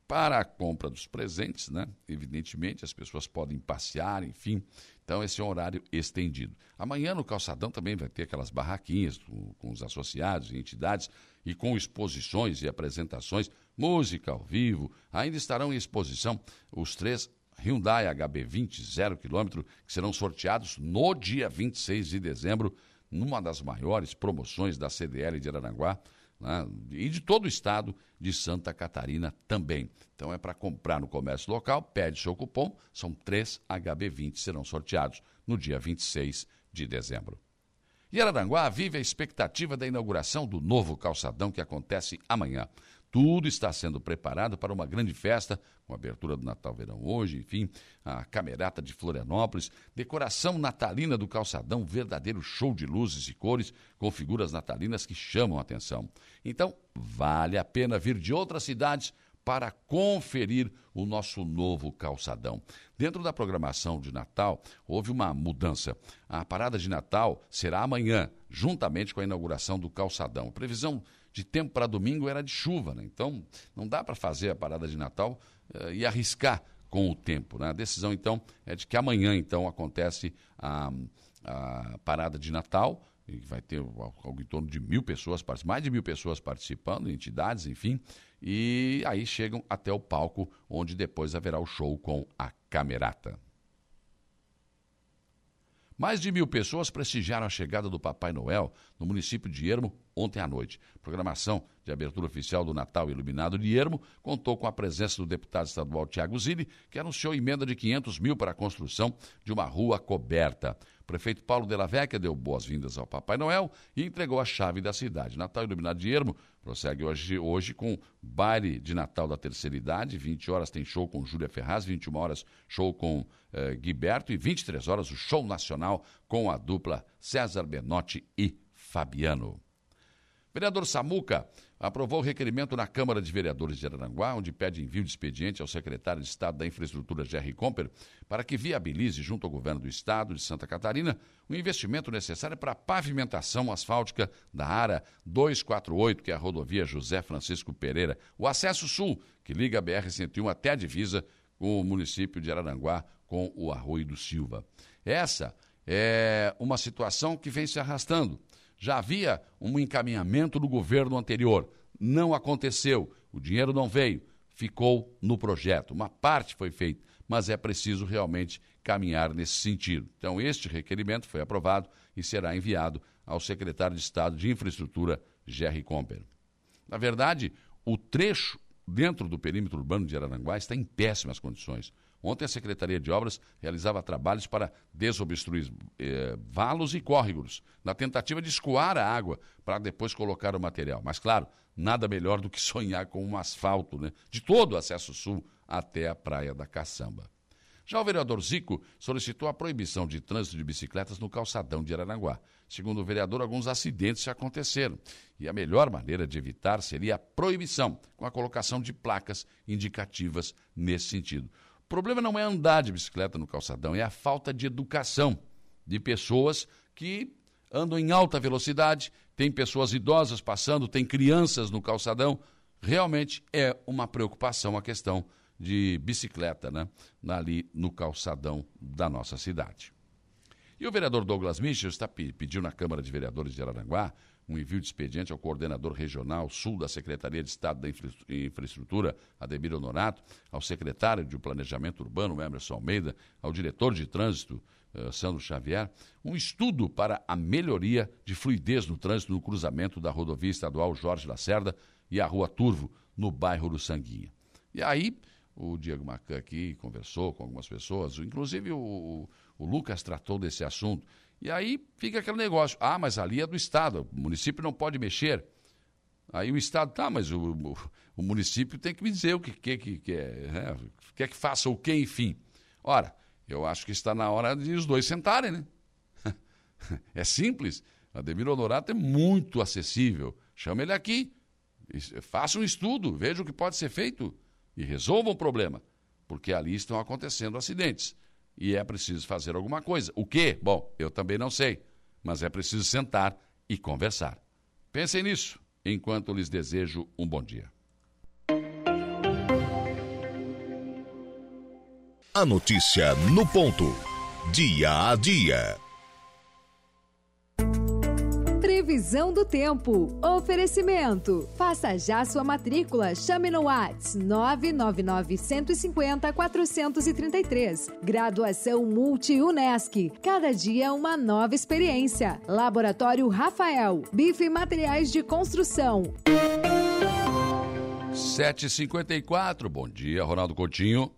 Para a compra dos presentes, né? Evidentemente, as pessoas podem passear, enfim. Então, esse é um horário estendido. Amanhã, no calçadão, também vai ter aquelas barraquinhas com, os associados e entidades e com exposições e apresentações, música ao vivo. Ainda estarão em exposição os três Hyundai HB20 0 km, que serão sorteados no dia 26 de dezembro, numa das maiores promoções da CDL de Araranguá né, e de todo o estado de Santa Catarina também. Então é para comprar no comércio local, pede seu cupom, são três HB20 serão sorteados no dia 26 de dezembro. E Araranguá vive a expectativa da inauguração do novo calçadão que acontece amanhã. Tudo está sendo preparado para uma grande festa, com a abertura do Natal Verão hoje, enfim, a camerata de Florianópolis, decoração natalina do calçadão, verdadeiro show de luzes e cores com figuras natalinas que chamam a atenção. Então, vale a pena vir de outras cidades para conferir o nosso novo calçadão. Dentro da programação de Natal, houve uma mudança. A parada de Natal será amanhã, juntamente com a inauguração do calçadão. Previsão de tempo para domingo era de chuva, né? então não dá para fazer a parada de Natal uh, e arriscar com o tempo. Né? A decisão, então, é de que amanhã, então, acontece a, a parada de Natal, e vai ter algo em torno de mil pessoas, mais de mil pessoas participando, entidades, enfim, e aí chegam até o palco, onde depois haverá o show com a Camerata. Mais de mil pessoas prestigiaram a chegada do Papai Noel no município de Ermo ontem à noite. A programação de abertura oficial do Natal Iluminado de Ermo contou com a presença do deputado estadual Tiago Zilli, que anunciou emenda de 500 mil para a construção de uma rua coberta. O prefeito Paulo Della Vecchia deu boas-vindas ao Papai Noel e entregou a chave da cidade. Natal Iluminado de Ermo prossegue hoje, hoje com baile de Natal da terceira idade. 20 horas tem show com Júlia Ferraz, 21 horas show com eh, Guiberto e 23 horas o show nacional com a dupla César Benotti e Fabiano. Vereador Samuca aprovou o requerimento na Câmara de Vereadores de Araranguá, onde pede envio de expediente ao secretário de Estado da Infraestrutura, Jerry Comper, para que viabilize, junto ao governo do Estado de Santa Catarina, o investimento necessário para a pavimentação asfáltica da área 248, que é a rodovia José Francisco Pereira, o acesso sul, que liga a BR-101 até a divisa com o município de Araranguá, com o Arroio do Silva. Essa é uma situação que vem se arrastando. Já havia um encaminhamento do governo anterior. Não aconteceu. O dinheiro não veio. Ficou no projeto. Uma parte foi feita, mas é preciso realmente caminhar nesse sentido. Então, este requerimento foi aprovado e será enviado ao secretário de Estado de Infraestrutura, Jerry Comper. Na verdade, o trecho dentro do perímetro urbano de Araranguá está em péssimas condições. Ontem a Secretaria de Obras realizava trabalhos para desobstruir eh, valos e córregos, na tentativa de escoar a água para depois colocar o material. Mas, claro, nada melhor do que sonhar com um asfalto né, de todo o acesso sul até a Praia da Caçamba. Já o vereador Zico solicitou a proibição de trânsito de bicicletas no calçadão de Araranguá. Segundo o vereador, alguns acidentes já aconteceram e a melhor maneira de evitar seria a proibição, com a colocação de placas indicativas nesse sentido. O problema não é andar de bicicleta no calçadão, é a falta de educação de pessoas que andam em alta velocidade, tem pessoas idosas passando, tem crianças no calçadão. Realmente é uma preocupação a questão de bicicleta né, ali no calçadão da nossa cidade. E o vereador Douglas Michel está pediu na Câmara de Vereadores de Araranguá um envio de expediente ao coordenador regional sul da Secretaria de Estado da Infraestrutura, Ademir Honorato, ao secretário de Planejamento Urbano, Emerson Almeida, ao diretor de Trânsito, uh, Sandro Xavier, um estudo para a melhoria de fluidez no trânsito no cruzamento da rodovia estadual Jorge Lacerda e a Rua Turvo, no bairro do Sanguinha. E aí, o Diego Macan aqui conversou com algumas pessoas, inclusive o, o Lucas tratou desse assunto. E aí fica aquele negócio: ah, mas ali é do Estado, o município não pode mexer. Aí o Estado, tá, mas o, o, o município tem que me dizer o que, que, que, que é, né? quer que faça o quê, enfim. Ora, eu acho que está na hora de os dois sentarem, né? é simples. Ademir Honorato é muito acessível. Chama ele aqui, faça um estudo, veja o que pode ser feito e resolva o problema, porque ali estão acontecendo acidentes e é preciso fazer alguma coisa. O que? Bom, eu também não sei, mas é preciso sentar e conversar. Pensem nisso enquanto lhes desejo um bom dia. A notícia no ponto. Dia a dia. Previsão do tempo. Oferecimento. Faça já sua matrícula. Chame no Whats 999 150 433. Graduação Multi-UNESC. Cada dia uma nova experiência. Laboratório Rafael. Bife Materiais de Construção. 7h54. Bom dia, Ronaldo Coutinho.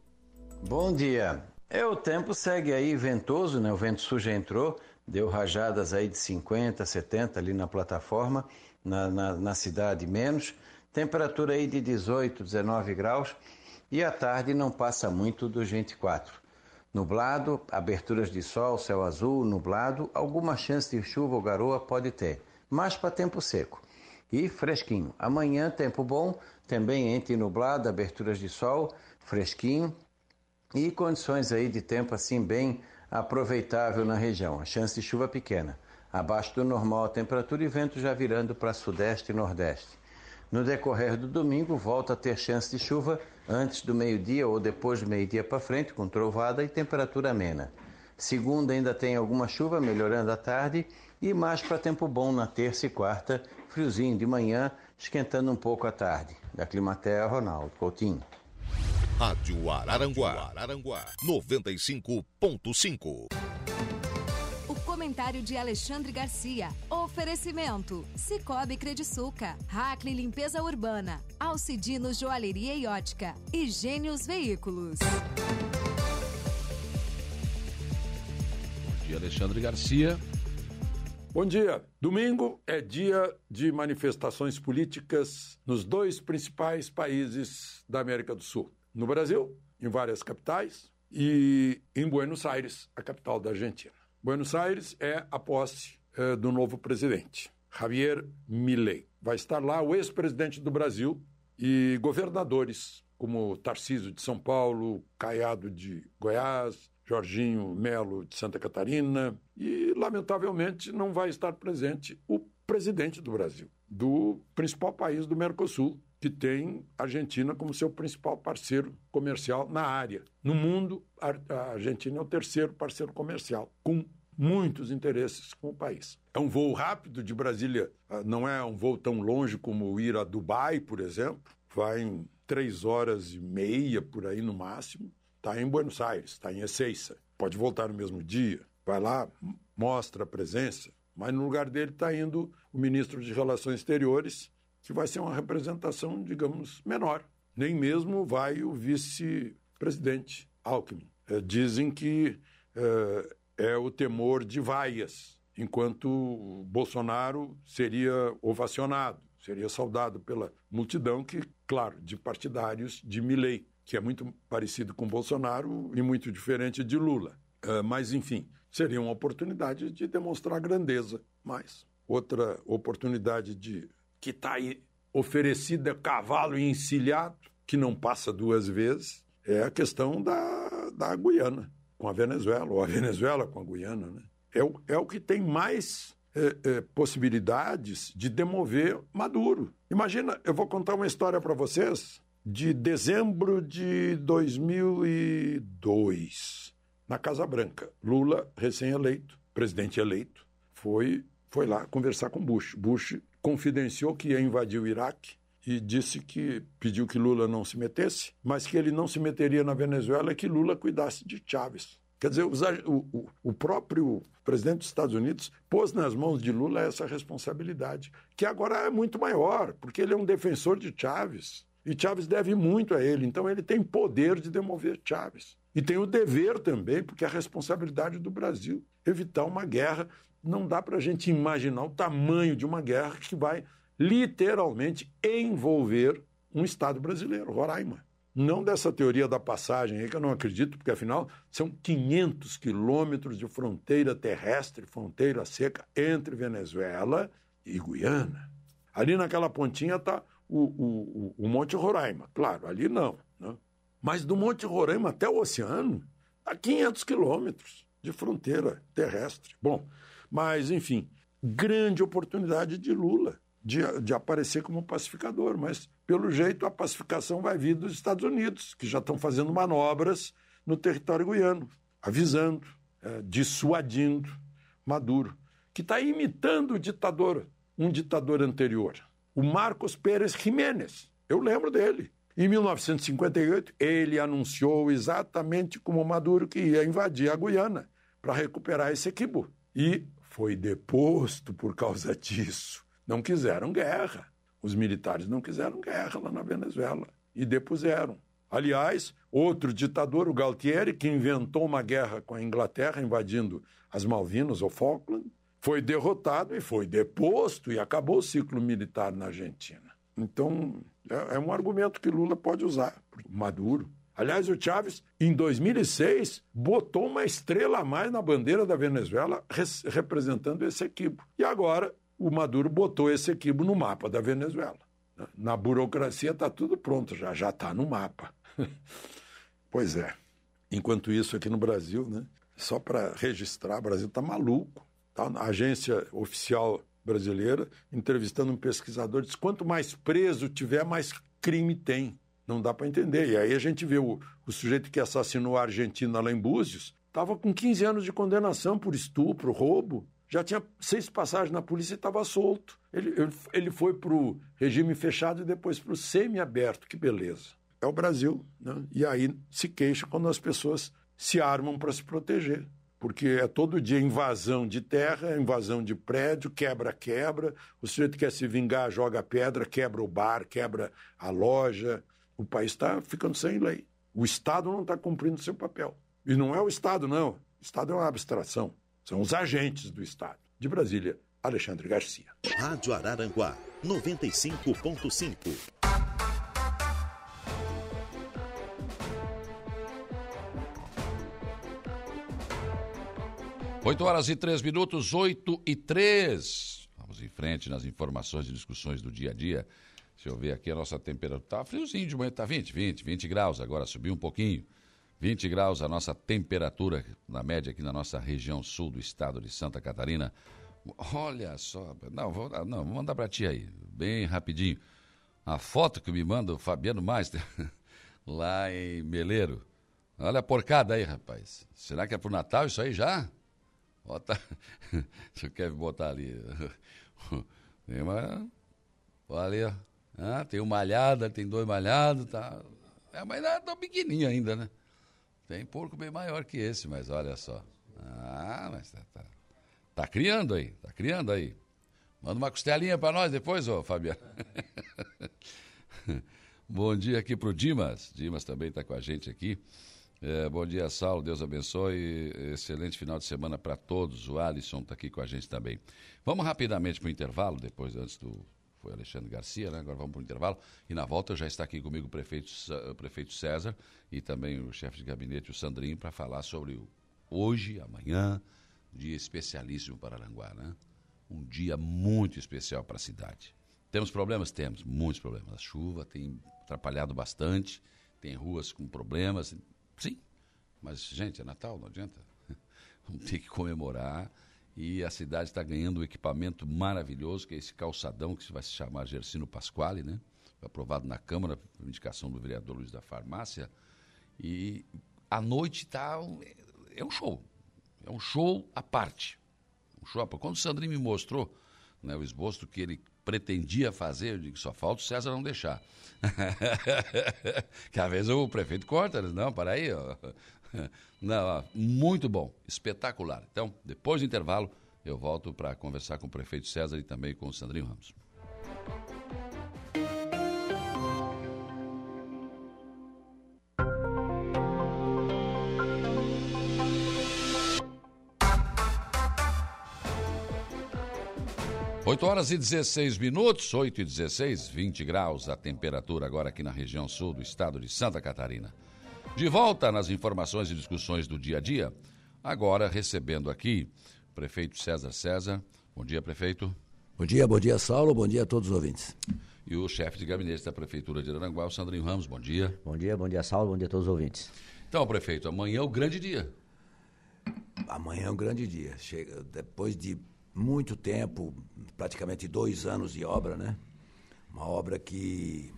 Bom dia. É, o tempo segue aí ventoso, né? O vento sul já entrou deu rajadas aí de 50, 70 ali na plataforma, na, na, na cidade menos, temperatura aí de 18, 19 graus e à tarde não passa muito dos 24. Nublado, aberturas de sol, céu azul, nublado, alguma chance de chuva ou garoa pode ter, mas para tempo seco. E fresquinho. Amanhã, tempo bom, também entre nublado, aberturas de sol, fresquinho e condições aí de tempo assim bem aproveitável na região. A chance de chuva pequena, abaixo do normal a temperatura e vento já virando para sudeste e nordeste. No decorrer do domingo, volta a ter chance de chuva antes do meio-dia ou depois do meio-dia para frente, com trovada e temperatura amena. Segunda ainda tem alguma chuva, melhorando à tarde, e mais para tempo bom na terça e quarta, friozinho de manhã, esquentando um pouco à tarde. Da Climatea, Ronaldo Coutinho. Rádio Araranguá, Araranguá 95.5. O comentário de Alexandre Garcia. Oferecimento: Cicobi Crediçuca, Hackley Limpeza Urbana, Alcidino Joalheria e Ótica e Gênios Veículos. Bom dia, Alexandre Garcia. Bom dia. Domingo é dia de manifestações políticas nos dois principais países da América do Sul no Brasil, em várias capitais, e em Buenos Aires, a capital da Argentina. Buenos Aires é a posse é, do novo presidente, Javier Milei. Vai estar lá o ex-presidente do Brasil e governadores como Tarcísio de São Paulo, Caiado de Goiás, Jorginho Melo de Santa Catarina e, lamentavelmente, não vai estar presente o presidente do Brasil, do principal país do Mercosul, que tem a Argentina como seu principal parceiro comercial na área. No mundo, a Argentina é o terceiro parceiro comercial, com muitos interesses com o país. É um voo rápido de Brasília, ah, não é um voo tão longe como ir a Dubai, por exemplo, vai em três horas e meia por aí no máximo. Está em Buenos Aires, está em Ezeiza. Pode voltar no mesmo dia. Vai lá, mostra a presença. Mas no lugar dele está indo o ministro de Relações Exteriores, que vai ser uma representação, digamos, menor. Nem mesmo vai o vice-presidente Alckmin. É, dizem que é, é o temor de vaias, enquanto Bolsonaro seria ovacionado, seria saudado pela multidão que, claro, de partidários de Milley, que é muito parecido com Bolsonaro e muito diferente de Lula. É, mas, enfim, seria uma oportunidade de demonstrar grandeza. Mas outra oportunidade de que está oferecida cavalo e encilhado, que não passa duas vezes, é a questão da, da Guiana com a Venezuela, ou a Venezuela com a Guiana. Né? É, o, é o que tem mais é, é, possibilidades de demover Maduro. Imagina, eu vou contar uma história para vocês de dezembro de 2002, na Casa Branca. Lula, recém-eleito, presidente eleito, foi foi lá conversar com Bush. Bush confidenciou que ia invadir o Iraque e disse que pediu que Lula não se metesse, mas que ele não se meteria na Venezuela e que Lula cuidasse de Chávez. Quer dizer, o, o, próprio presidente dos Estados Unidos pôs nas mãos de Lula essa responsabilidade, que agora é muito maior, porque ele é um defensor de Chávez. E Chávez deve muito a ele, então ele tem poder de demover Chávez. E tem o dever também, porque é a responsabilidade do Brasil evitar uma guerra. Não dá para a gente imaginar o tamanho de uma guerra que vai literalmente envolver um Estado brasileiro, Roraima. Não dessa teoria da passagem aí, que eu não acredito, porque afinal são 500 quilômetros de fronteira terrestre, fronteira seca entre Venezuela e Guiana. Ali naquela pontinha está o, o, o, Monte Roraima. Claro, ali não. Né? Mas do Monte Roraima até o oceano, a 500 quilômetros de fronteira terrestre. Bom, mas enfim, grande oportunidade de Lula de, de aparecer como pacificador, mas pelo jeito a pacificação vai vir dos Estados Unidos, que já estão fazendo manobras no território guiano, avisando, é, dissuadindo Maduro, que está imitando o ditador, um ditador anterior, o Marcos Pérez Jiménez. Eu lembro dele. Em 1958, ele anunciou exatamente como Maduro que ia invadir a Guiana para recuperar esse equibo. E foi deposto por causa disso não quiseram guerra. Os militares não quiseram guerra lá na Venezuela e depuseram. Aliás, outro ditador, o Galtieri, que inventou uma guerra com a Inglaterra invadindo as Malvinas ou Falkland, foi derrotado e foi deposto e acabou o ciclo militar na Argentina. Então, é, é um argumento que Lula pode usar. Maduro. Aliás, o Chávez, em 2006, botou uma estrela a mais na bandeira da Venezuela, representando esse equipe. E agora o Maduro botou esse equibo no mapa da Venezuela. Na burocracia está tudo pronto já, já está no mapa. pois é. Enquanto isso, aqui no Brasil, né, só para registrar, o Brasil está maluco. Tá? A agência oficial brasileira, entrevistando um pesquisador, diz: quanto mais preso tiver, mais crime tem. Não dá para entender. E aí a gente vê o, o sujeito que assassinou a Argentina lá em Búzios, estava com 15 anos de condenação por estupro, roubo já tinha seis passagens na polícia e estava solto. Ele, ele, ele foi para o regime fechado e depois para o semi-aberto. Que beleza. É o Brasil. Né? E aí se queixa quando as pessoas se armam para se proteger. Porque é todo dia invasão de terra, invasão de prédio, quebra-quebra. O sujeito quer se vingar, joga pedra, quebra o bar, quebra a loja. O país está ficando sem lei. O Estado não está cumprindo seu papel. E não é o Estado, não. O Estado é uma abstração. São os agentes do Estado. De Brasília, Alexandre Garcia. Rádio Araranguá, 95.5. Oito horas e três minutos, oito e três. Vamos em frente nas informações e discussões do dia a dia. Deixa eu ver aqui a nossa temperatura. Tá friozinho de manhã, tá 20, 20, 20 graus. Agora subiu um pouquinho. 20 graus a nossa temperatura, na média aqui na nossa região sul do estado de Santa Catarina. Olha só, não, vou, não, vou mandar para ti aí, bem rapidinho. A foto que me manda o Fabiano Meister, lá em Meleiro. Olha a porcada aí, rapaz. Será que é pro Natal isso aí já? Bota. Você quer botar ali. Tem uma. Olha. Ah, tem uma malhada, tem dois malhados, tá. É, mas é tão pequenininho ainda, né? Tem porco bem maior que esse, mas olha só. Ah, mas tá, tá, tá criando aí, tá criando aí. Manda uma costelinha para nós depois, ô Fabiano. bom dia aqui pro Dimas. Dimas também está com a gente aqui. É, bom dia, Saulo. Deus abençoe. Excelente final de semana para todos. O Alisson está aqui com a gente também. Vamos rapidamente para o intervalo, depois, antes do foi Alexandre Garcia, né? Agora vamos para o intervalo. E na volta já está aqui comigo o prefeito, o prefeito César e também o chefe de gabinete, o Sandrinho, para falar sobre o hoje, amanhã, dia especialíssimo para Aranguá, né? Um dia muito especial para a cidade. Temos problemas? Temos, muitos problemas. A chuva tem atrapalhado bastante, tem ruas com problemas. Sim, mas, gente, é Natal, não adianta. Vamos ter que comemorar e a cidade está ganhando um equipamento maravilhoso, que é esse calçadão que vai se chamar Gersino Pasquale, né? Aprovado na Câmara, por indicação do vereador Luiz da Farmácia. E a noite está. É um show. É um show à parte. Um Chopa, quando o Sandrinho me mostrou né, o esboço que ele pretendia fazer, eu digo, só falta o César não deixar. que às vezes o prefeito corta, não, para aí, ó. Não, muito bom, espetacular. Então, depois do intervalo, eu volto para conversar com o prefeito César e também com o Sandrinho Ramos. 8 horas e 16 minutos, 8 e 16, 20 graus a temperatura agora aqui na região sul do estado de Santa Catarina. De volta nas informações e discussões do dia a dia, agora recebendo aqui o prefeito César César. Bom dia, prefeito. Bom dia, bom dia, Saulo, bom dia a todos os ouvintes. E o chefe de gabinete da Prefeitura de Aranguá, o Sandrinho Ramos, bom dia. Bom dia, bom dia, Saulo, bom dia a todos os ouvintes. Então, prefeito, amanhã é o grande dia. Amanhã é um grande dia. Chega depois de muito tempo, praticamente dois anos de obra, né? Uma obra que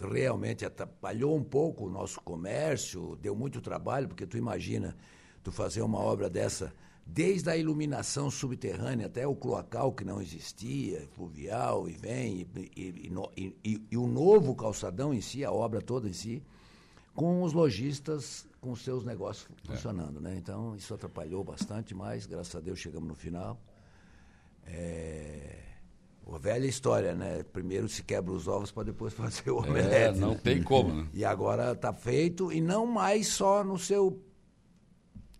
realmente atrapalhou um pouco o nosso comércio, deu muito trabalho, porque tu imagina, tu fazer uma obra dessa, desde a iluminação subterrânea até o cloacal que não existia, fluvial, e vem, e, e, e, e, o novo calçadão em si, a obra toda em si, com os lojistas com os seus negócios é. funcionando, né? Então, isso atrapalhou bastante, mas graças a Deus chegamos no final. É... A velha história, né? Primeiro se quebra os ovos para depois fazer o omelete. É, não né? tem como, né? E agora está feito e não mais só no seu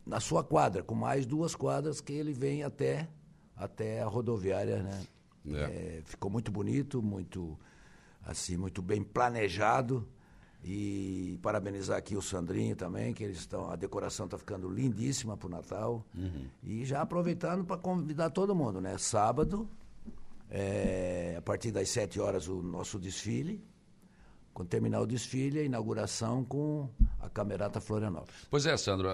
na sua quadra, com mais duas quadras que ele vem até até a rodoviária, né? É. É, ficou muito bonito, muito assim, muito bem planejado. E parabenizar aqui o Sandrinho também, que eles estão. A decoração está ficando lindíssima para o Natal. Uhum. E já aproveitando para convidar todo mundo, né? Sábado, é, a partir das 7 horas, o nosso desfile. Quando terminar o desfile, a inauguração com a Camerata Florianópolis. Pois é, Sandro,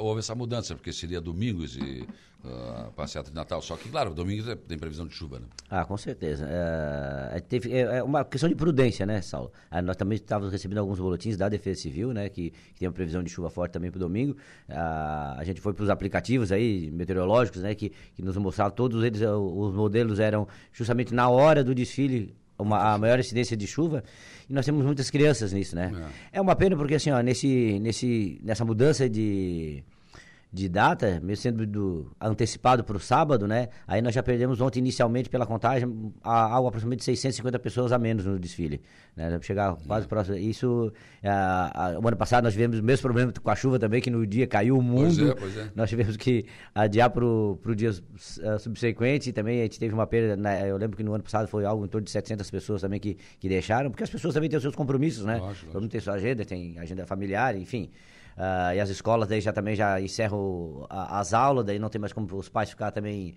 houve essa mudança, porque seria domingos e uh, passeata de Natal. Só que, claro, domingo tem previsão de chuva, né? Ah, com certeza. É, teve, é, é uma questão de prudência, né, Saulo? Ah, nós também estávamos recebendo alguns boletins da Defesa Civil, né, que, que tem uma previsão de chuva forte também para o domingo. Ah, a gente foi para os aplicativos aí, meteorológicos, né, que, que nos mostravam, todos eles, os modelos eram justamente na hora do desfile uma, a maior incidência de chuva e nós temos muitas crianças nisso, né? É, é uma pena porque assim, ó, nesse, nesse, nessa mudança de, de data, mesmo sendo do, antecipado para o sábado, né? Aí nós já perdemos ontem inicialmente pela contagem algo aproximadamente 650 pessoas a menos no desfile, né? Chegar quase próximo. Isso, a, a, o ano passado nós tivemos o mesmo problema com a chuva também, que no dia caiu o mundo. Pois é, pois é. Nós tivemos que adiar para o dia uh, subsequente. E também a gente teve uma perda. Né? Eu lembro que no ano passado foi algo em torno de 700 pessoas também que, que deixaram, porque as pessoas também têm os seus compromissos, né? Lógico, Todo mundo tem sua agenda, tem agenda familiar, enfim. Uh, e as escolas daí já também já encerram as aulas, daí não tem mais como os pais ficar também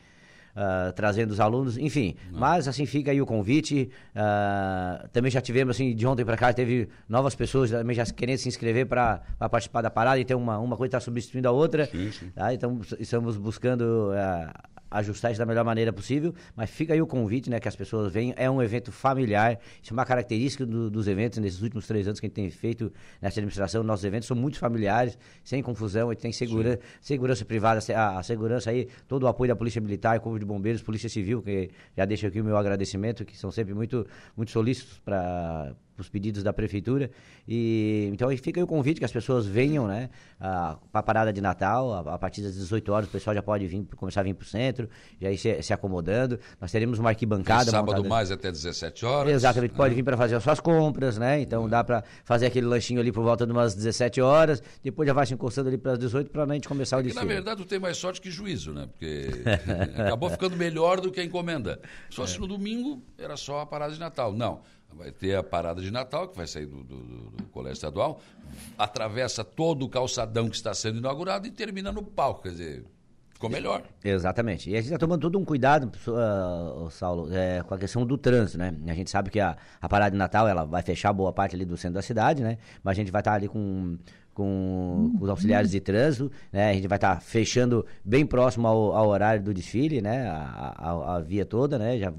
Uh, trazendo os alunos, enfim. Não. Mas assim fica aí o convite. Uh, também já tivemos assim de ontem para cá teve novas pessoas também já querendo se inscrever para participar da parada. Então uma uma coisa está substituindo a outra. Sim, sim. Tá? Então estamos buscando uh, ajustar isso da melhor maneira possível, mas fica aí o convite, né, que as pessoas venham. É um evento familiar, isso é uma característica do, dos eventos nesses últimos três anos que a gente tem feito nessa administração. Nossos eventos são muito familiares, sem confusão, a gente tem segura, segurança privada, a, a, segurança aí, todo o apoio da Polícia Militar, Corpo de Bombeiros, Polícia Civil, que já deixo aqui o meu agradecimento, que são sempre muito, muito solícitos para os pedidos da prefeitura. E então aí fica aí o convite que as pessoas venham, né, para a parada de Natal, a, a, partir das 18 horas o pessoal já pode vir começar a vir para o centro, já ir se, se, acomodando. Nós teremos uma arquibancada sábado montada... mais até 17 horas. Exatamente, pode vir para fazer as suas compras, né? Então é. dá para fazer aquele lanchinho ali por volta de umas 17 horas, depois já vai se encostando ali para as 18 para a gente começar é o desfile. na verdade, tu tem mais sorte que juízo, né? Porque acabou ficando melhor do que a encomenda. Só é. se no domingo era só a parada de Natal. Não vai ter a parada de Natal, que vai sair do, do, do, colégio estadual, atravessa todo o calçadão que está sendo inaugurado e termina no palco. Quer dizer, ficou melhor. Exatamente. E a gente está tomando todo um cuidado, uh, Saulo, é, com a questão do trânsito, né? A gente sabe que a, a parada de Natal ela vai fechar boa parte ali do centro da cidade, né? Mas a gente vai estar tá ali com com, com, os auxiliares de trânsito, né? A gente vai estar tá fechando bem próximo ao, ao, horário do desfile, né? A, a, a, via toda, né? Já,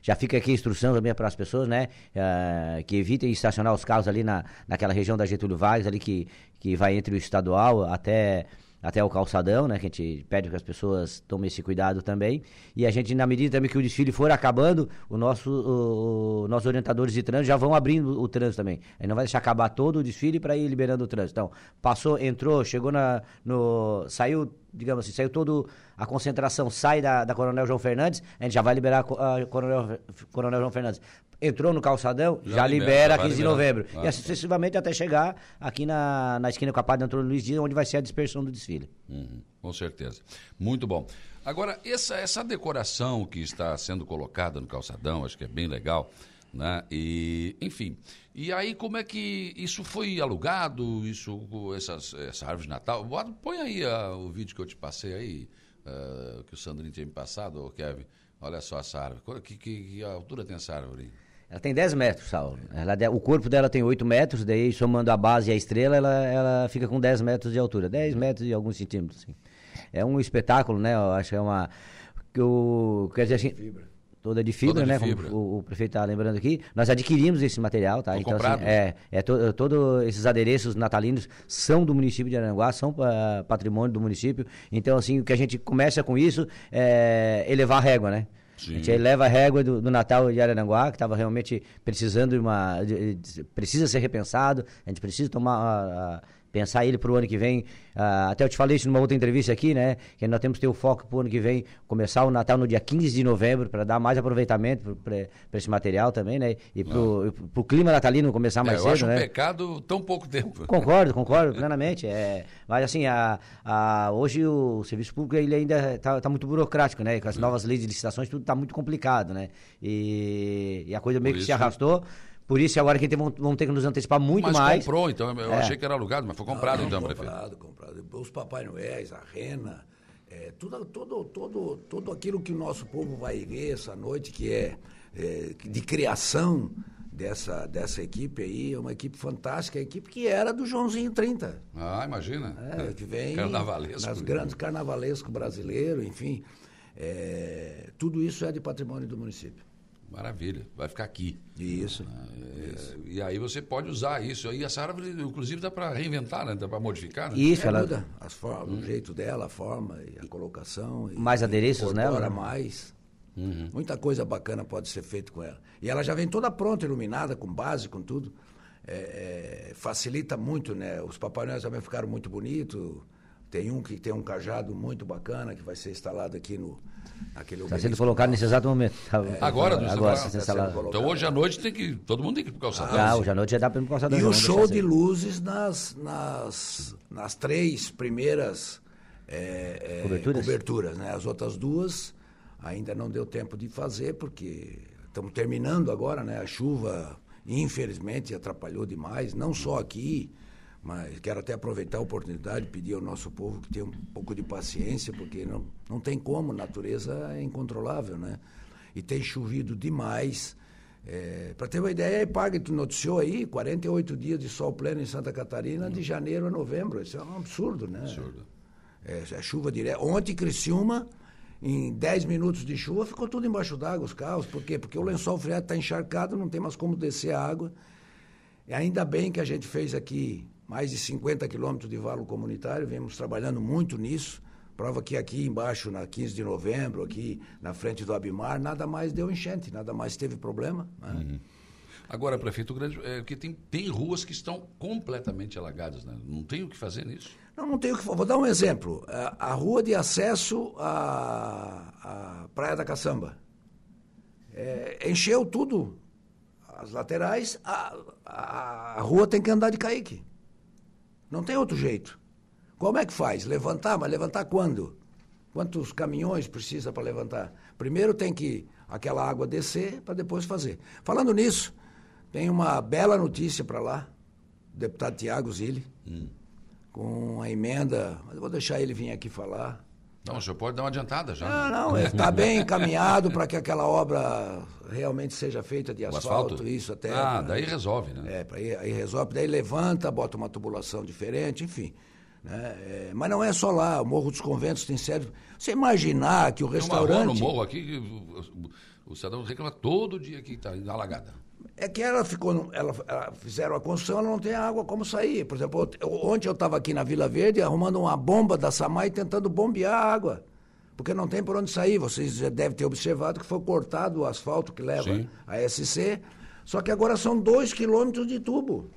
já fica aqui a instrução também para as pessoas, né? Uh, que evitem estacionar os carros ali na, naquela região da Getúlio Vargas, ali que, que vai entre o estadual até até o calçadão, né? Que a gente pede que as pessoas tomem esse cuidado também. E a gente, na medida também que o desfile for acabando, o nosso, o, o, nossos orientadores de trânsito já vão abrindo o trânsito também. Aí não vai deixar acabar todo o desfile para ir liberando o trânsito. Então, passou, entrou, chegou na, no, saiu digamos assim, saiu toda a concentração, sai da, da Coronel João Fernandes, a gente já vai liberar a, a Coronel, Coronel João Fernandes. Entrou no calçadão, já, já libera, libera 15 de novembro. Ah. E assim sucessivamente até chegar aqui na, na esquina com a Padre Antônio Luiz Dias, onde vai ser a dispersão do desfile. Uhum, com certeza. Muito bom. Agora, essa, essa decoração que está sendo colocada no calçadão, acho que é bem legal, né? E, enfim. E aí, como é que isso foi alugado? Isso, essas, essa árvore de Natal? Põe aí uh, o vídeo que eu te passei aí, uh, que o Sandrinho tinha me passado, Kevin. Olha só essa árvore. Que, que, que altura tem essa árvore? Ela tem 10 metros, Saulo. Ela, o corpo dela tem 8 metros, daí somando a base e a estrela, ela, ela fica com 10 metros de altura. 10 metros e alguns centímetros, assim. É um espetáculo, né? Eu acho que é uma... Que eu, quer dizer assim... Fibra toda de fibra, toda de né? Fibra. Como o, o prefeito está lembrando aqui. Nós adquirimos esse material, tá? então, assim, é, é to, todos esses adereços natalinos são do município de Aranguá, são uh, patrimônio do município. Então, assim, o que a gente começa com isso é elevar a régua, né? Sim. A gente eleva a régua do, do Natal de Araranguá, que estava realmente precisando de uma. De, de, precisa ser repensado, a gente precisa tomar. Uh, pensar ele para o ano que vem. Uh, até eu te falei isso numa outra entrevista aqui, né? Que nós temos que ter o foco para o ano que vem, começar o Natal no dia 15 de novembro, para dar mais aproveitamento para esse material também, né? E para o clima natalino começar mais é, cedo, eu acho né? um pecado tão pouco tempo. Concordo, concordo plenamente. É, mas assim, a, a, hoje o serviço público ele ainda está tá muito burocrático, né? Com as novas leis de licitações tudo está muito complicado, né? E, e a coisa meio que se arrastou. Por isso, agora que vão, vão ter que nos antecipar muito mas mais. Mas comprou, então. Eu é. achei que era alugado, mas foi comprado, não, então, comprado, prefeito. Comprado, comprado. Os Papai Noéis, a Rena, é, tudo, todo, todo, todo aquilo que o nosso povo vai ver essa noite, que é, é de criação dessa, dessa equipe aí, é uma equipe fantástica, a equipe que era do Joãozinho 30. Ah, imagina. É, que vem Carnavalesco. nas grandes carnavalesco brasileiro, enfim. É, tudo isso é de patrimônio do município. Maravilha, vai ficar aqui. Isso. Ah, isso. E aí você pode usar isso. E essa árvore, inclusive, dá para reinventar, né? dá para modificar. Né? Isso, é, ela muda as formas, hum. o jeito dela, a forma e a colocação. Mais e, adereços nela? Né? mais. Uhum. Muita coisa bacana pode ser feita com ela. E ela já vem toda pronta, iluminada, com base, com tudo. É, é, facilita muito, né? Os Papai Noel também ficaram muito bonitos. Tem um que tem um cajado muito bacana que vai ser instalado aqui no, Está sendo colocado nesse exato momento. Tá, é, agora, agora, agora tá Então hoje à noite tem que. Todo mundo tem que ir para o calçadão. Ah, hoje à noite já dá para ir para o calçadão. E o show de luzes nas, nas, nas três primeiras é, é, coberturas, coberturas né? As outras duas ainda não deu tempo de fazer, porque estamos terminando agora, né? A chuva, infelizmente, atrapalhou demais, não só aqui mas quero até aproveitar a oportunidade e pedir ao nosso povo que tenha um pouco de paciência, porque não, não tem como, a natureza é incontrolável, né? E tem chovido demais. É, Para ter uma ideia, a EPAG tu noticiou aí 48 dias de sol pleno em Santa Catarina, de janeiro a novembro. Isso é um absurdo, né? Absurdo. É, é chuva direta. Ontem, Criciúma, em 10 minutos de chuva, ficou tudo embaixo d'água, os carros. Por quê? Porque o lençol freado está encharcado, não tem mais como descer a água. E ainda bem que a gente fez aqui mais de 50 quilômetros de valo comunitário, vemos trabalhando muito nisso. Prova que aqui embaixo, na 15 de novembro, aqui na frente do Abimar, nada mais deu enchente, nada mais teve problema. Né? Uhum. Agora, prefeito Grande, é, que tem, tem ruas que estão completamente alagadas, né? Não tem o que fazer nisso? Não, não tem o que fazer. Vou dar um exemplo. A, a rua de acesso à, à Praia da Caçamba. É, encheu tudo. As laterais, a, a, a rua tem que andar de caique. Não tem outro jeito. Como é que faz? Levantar, mas levantar quando? Quantos caminhões precisa para levantar? Primeiro tem que aquela água descer para depois fazer. Falando nisso, tem uma bela notícia para lá, o deputado Tiago Zilli, hum. com a emenda, mas eu vou deixar ele vir aqui falar. Não, o senhor pode dar uma adiantada já. Não, não, está bem encaminhado para que aquela obra realmente seja feita de asfalto, asfalto? isso até. Ah, daí resolve, né? É, aí, aí, resolve, daí levanta, bota uma tubulação diferente, enfim. Né? É, mas não é só lá, o Morro dos Conventos tem sério. Você imaginar que o restaurante. Tem uma no morro aqui, o, o cidadão reclama todo dia que está alagada. É que ela ficou, ela, ela, fizeram a construção, ela não tem água como sair. Por exemplo, ontem eu estava aqui na Vila Verde arrumando uma bomba da Samai tentando bombear a água. Porque não tem por onde sair. Vocês já devem ter observado que foi cortado o asfalto que leva Sim. a SC. Só que agora são dois quilômetros de tubo.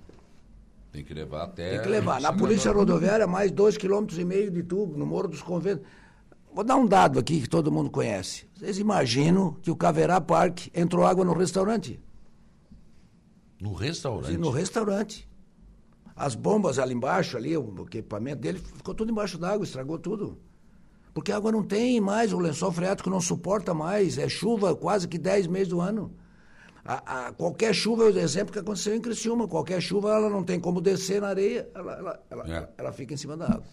Tem que levar até. Tem que levar. Na Polícia Rodoviária, mais dois quilômetros e meio de tubo, no Morro dos Conventos. Vou dar um dado aqui que todo mundo conhece. Vocês imaginam que o Caverá Park entrou água no restaurante? No restaurante? Sim, no restaurante. As bombas ali embaixo, ali, o equipamento dele, ficou tudo embaixo d'água, estragou tudo. Porque a água não tem mais, o lençol freático não suporta mais, é chuva quase que 10 meses do ano. A, a, qualquer chuva é o exemplo que aconteceu em Criciúma, qualquer chuva ela não tem como descer na areia, ela, ela, ela, é. ela fica em cima da água.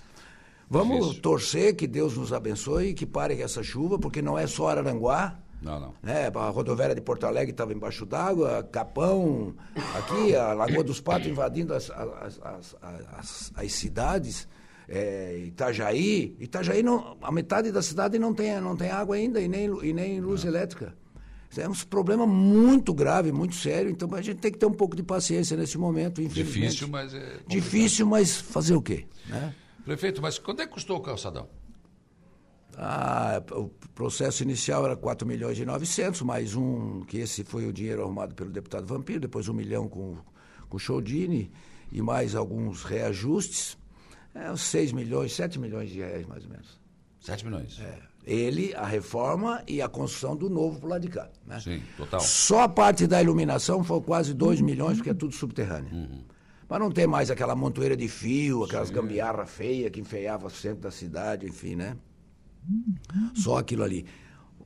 Vamos Difícil. torcer que Deus nos abençoe e que pare essa chuva, porque não é só Araranguá, não, não. Né? A rodoviária de Porto Alegre estava embaixo d'água, Capão, aqui, a Lagoa dos Patos invadindo as, as, as, as, as cidades. É, Itajaí, Itajaí não, a metade da cidade não tem, não tem água ainda e nem, e nem luz não. elétrica. É um problema muito grave, muito sério, então a gente tem que ter um pouco de paciência nesse momento, infelizmente. Difícil, mas é. Difícil, mas fazer o quê? Né? Prefeito, mas quanto é que custou o calçadão? Ah, o processo inicial era 4 milhões e 900, mais um, que esse foi o dinheiro arrumado pelo deputado Vampiro, depois um milhão com, com o Chodini e mais alguns reajustes. É, uns 6 milhões, 7 milhões de reais, mais ou menos. 7 milhões? É. Ele, a reforma e a construção do novo pro lado de cá. Né? Sim, total. Só a parte da iluminação foi quase 2 milhões, porque é tudo subterrâneo. Uhum. Mas não tem mais aquela montoeira de fio, aquelas Sim. gambiarra feia que enfeiava o centro da cidade, enfim, né? Só aquilo ali.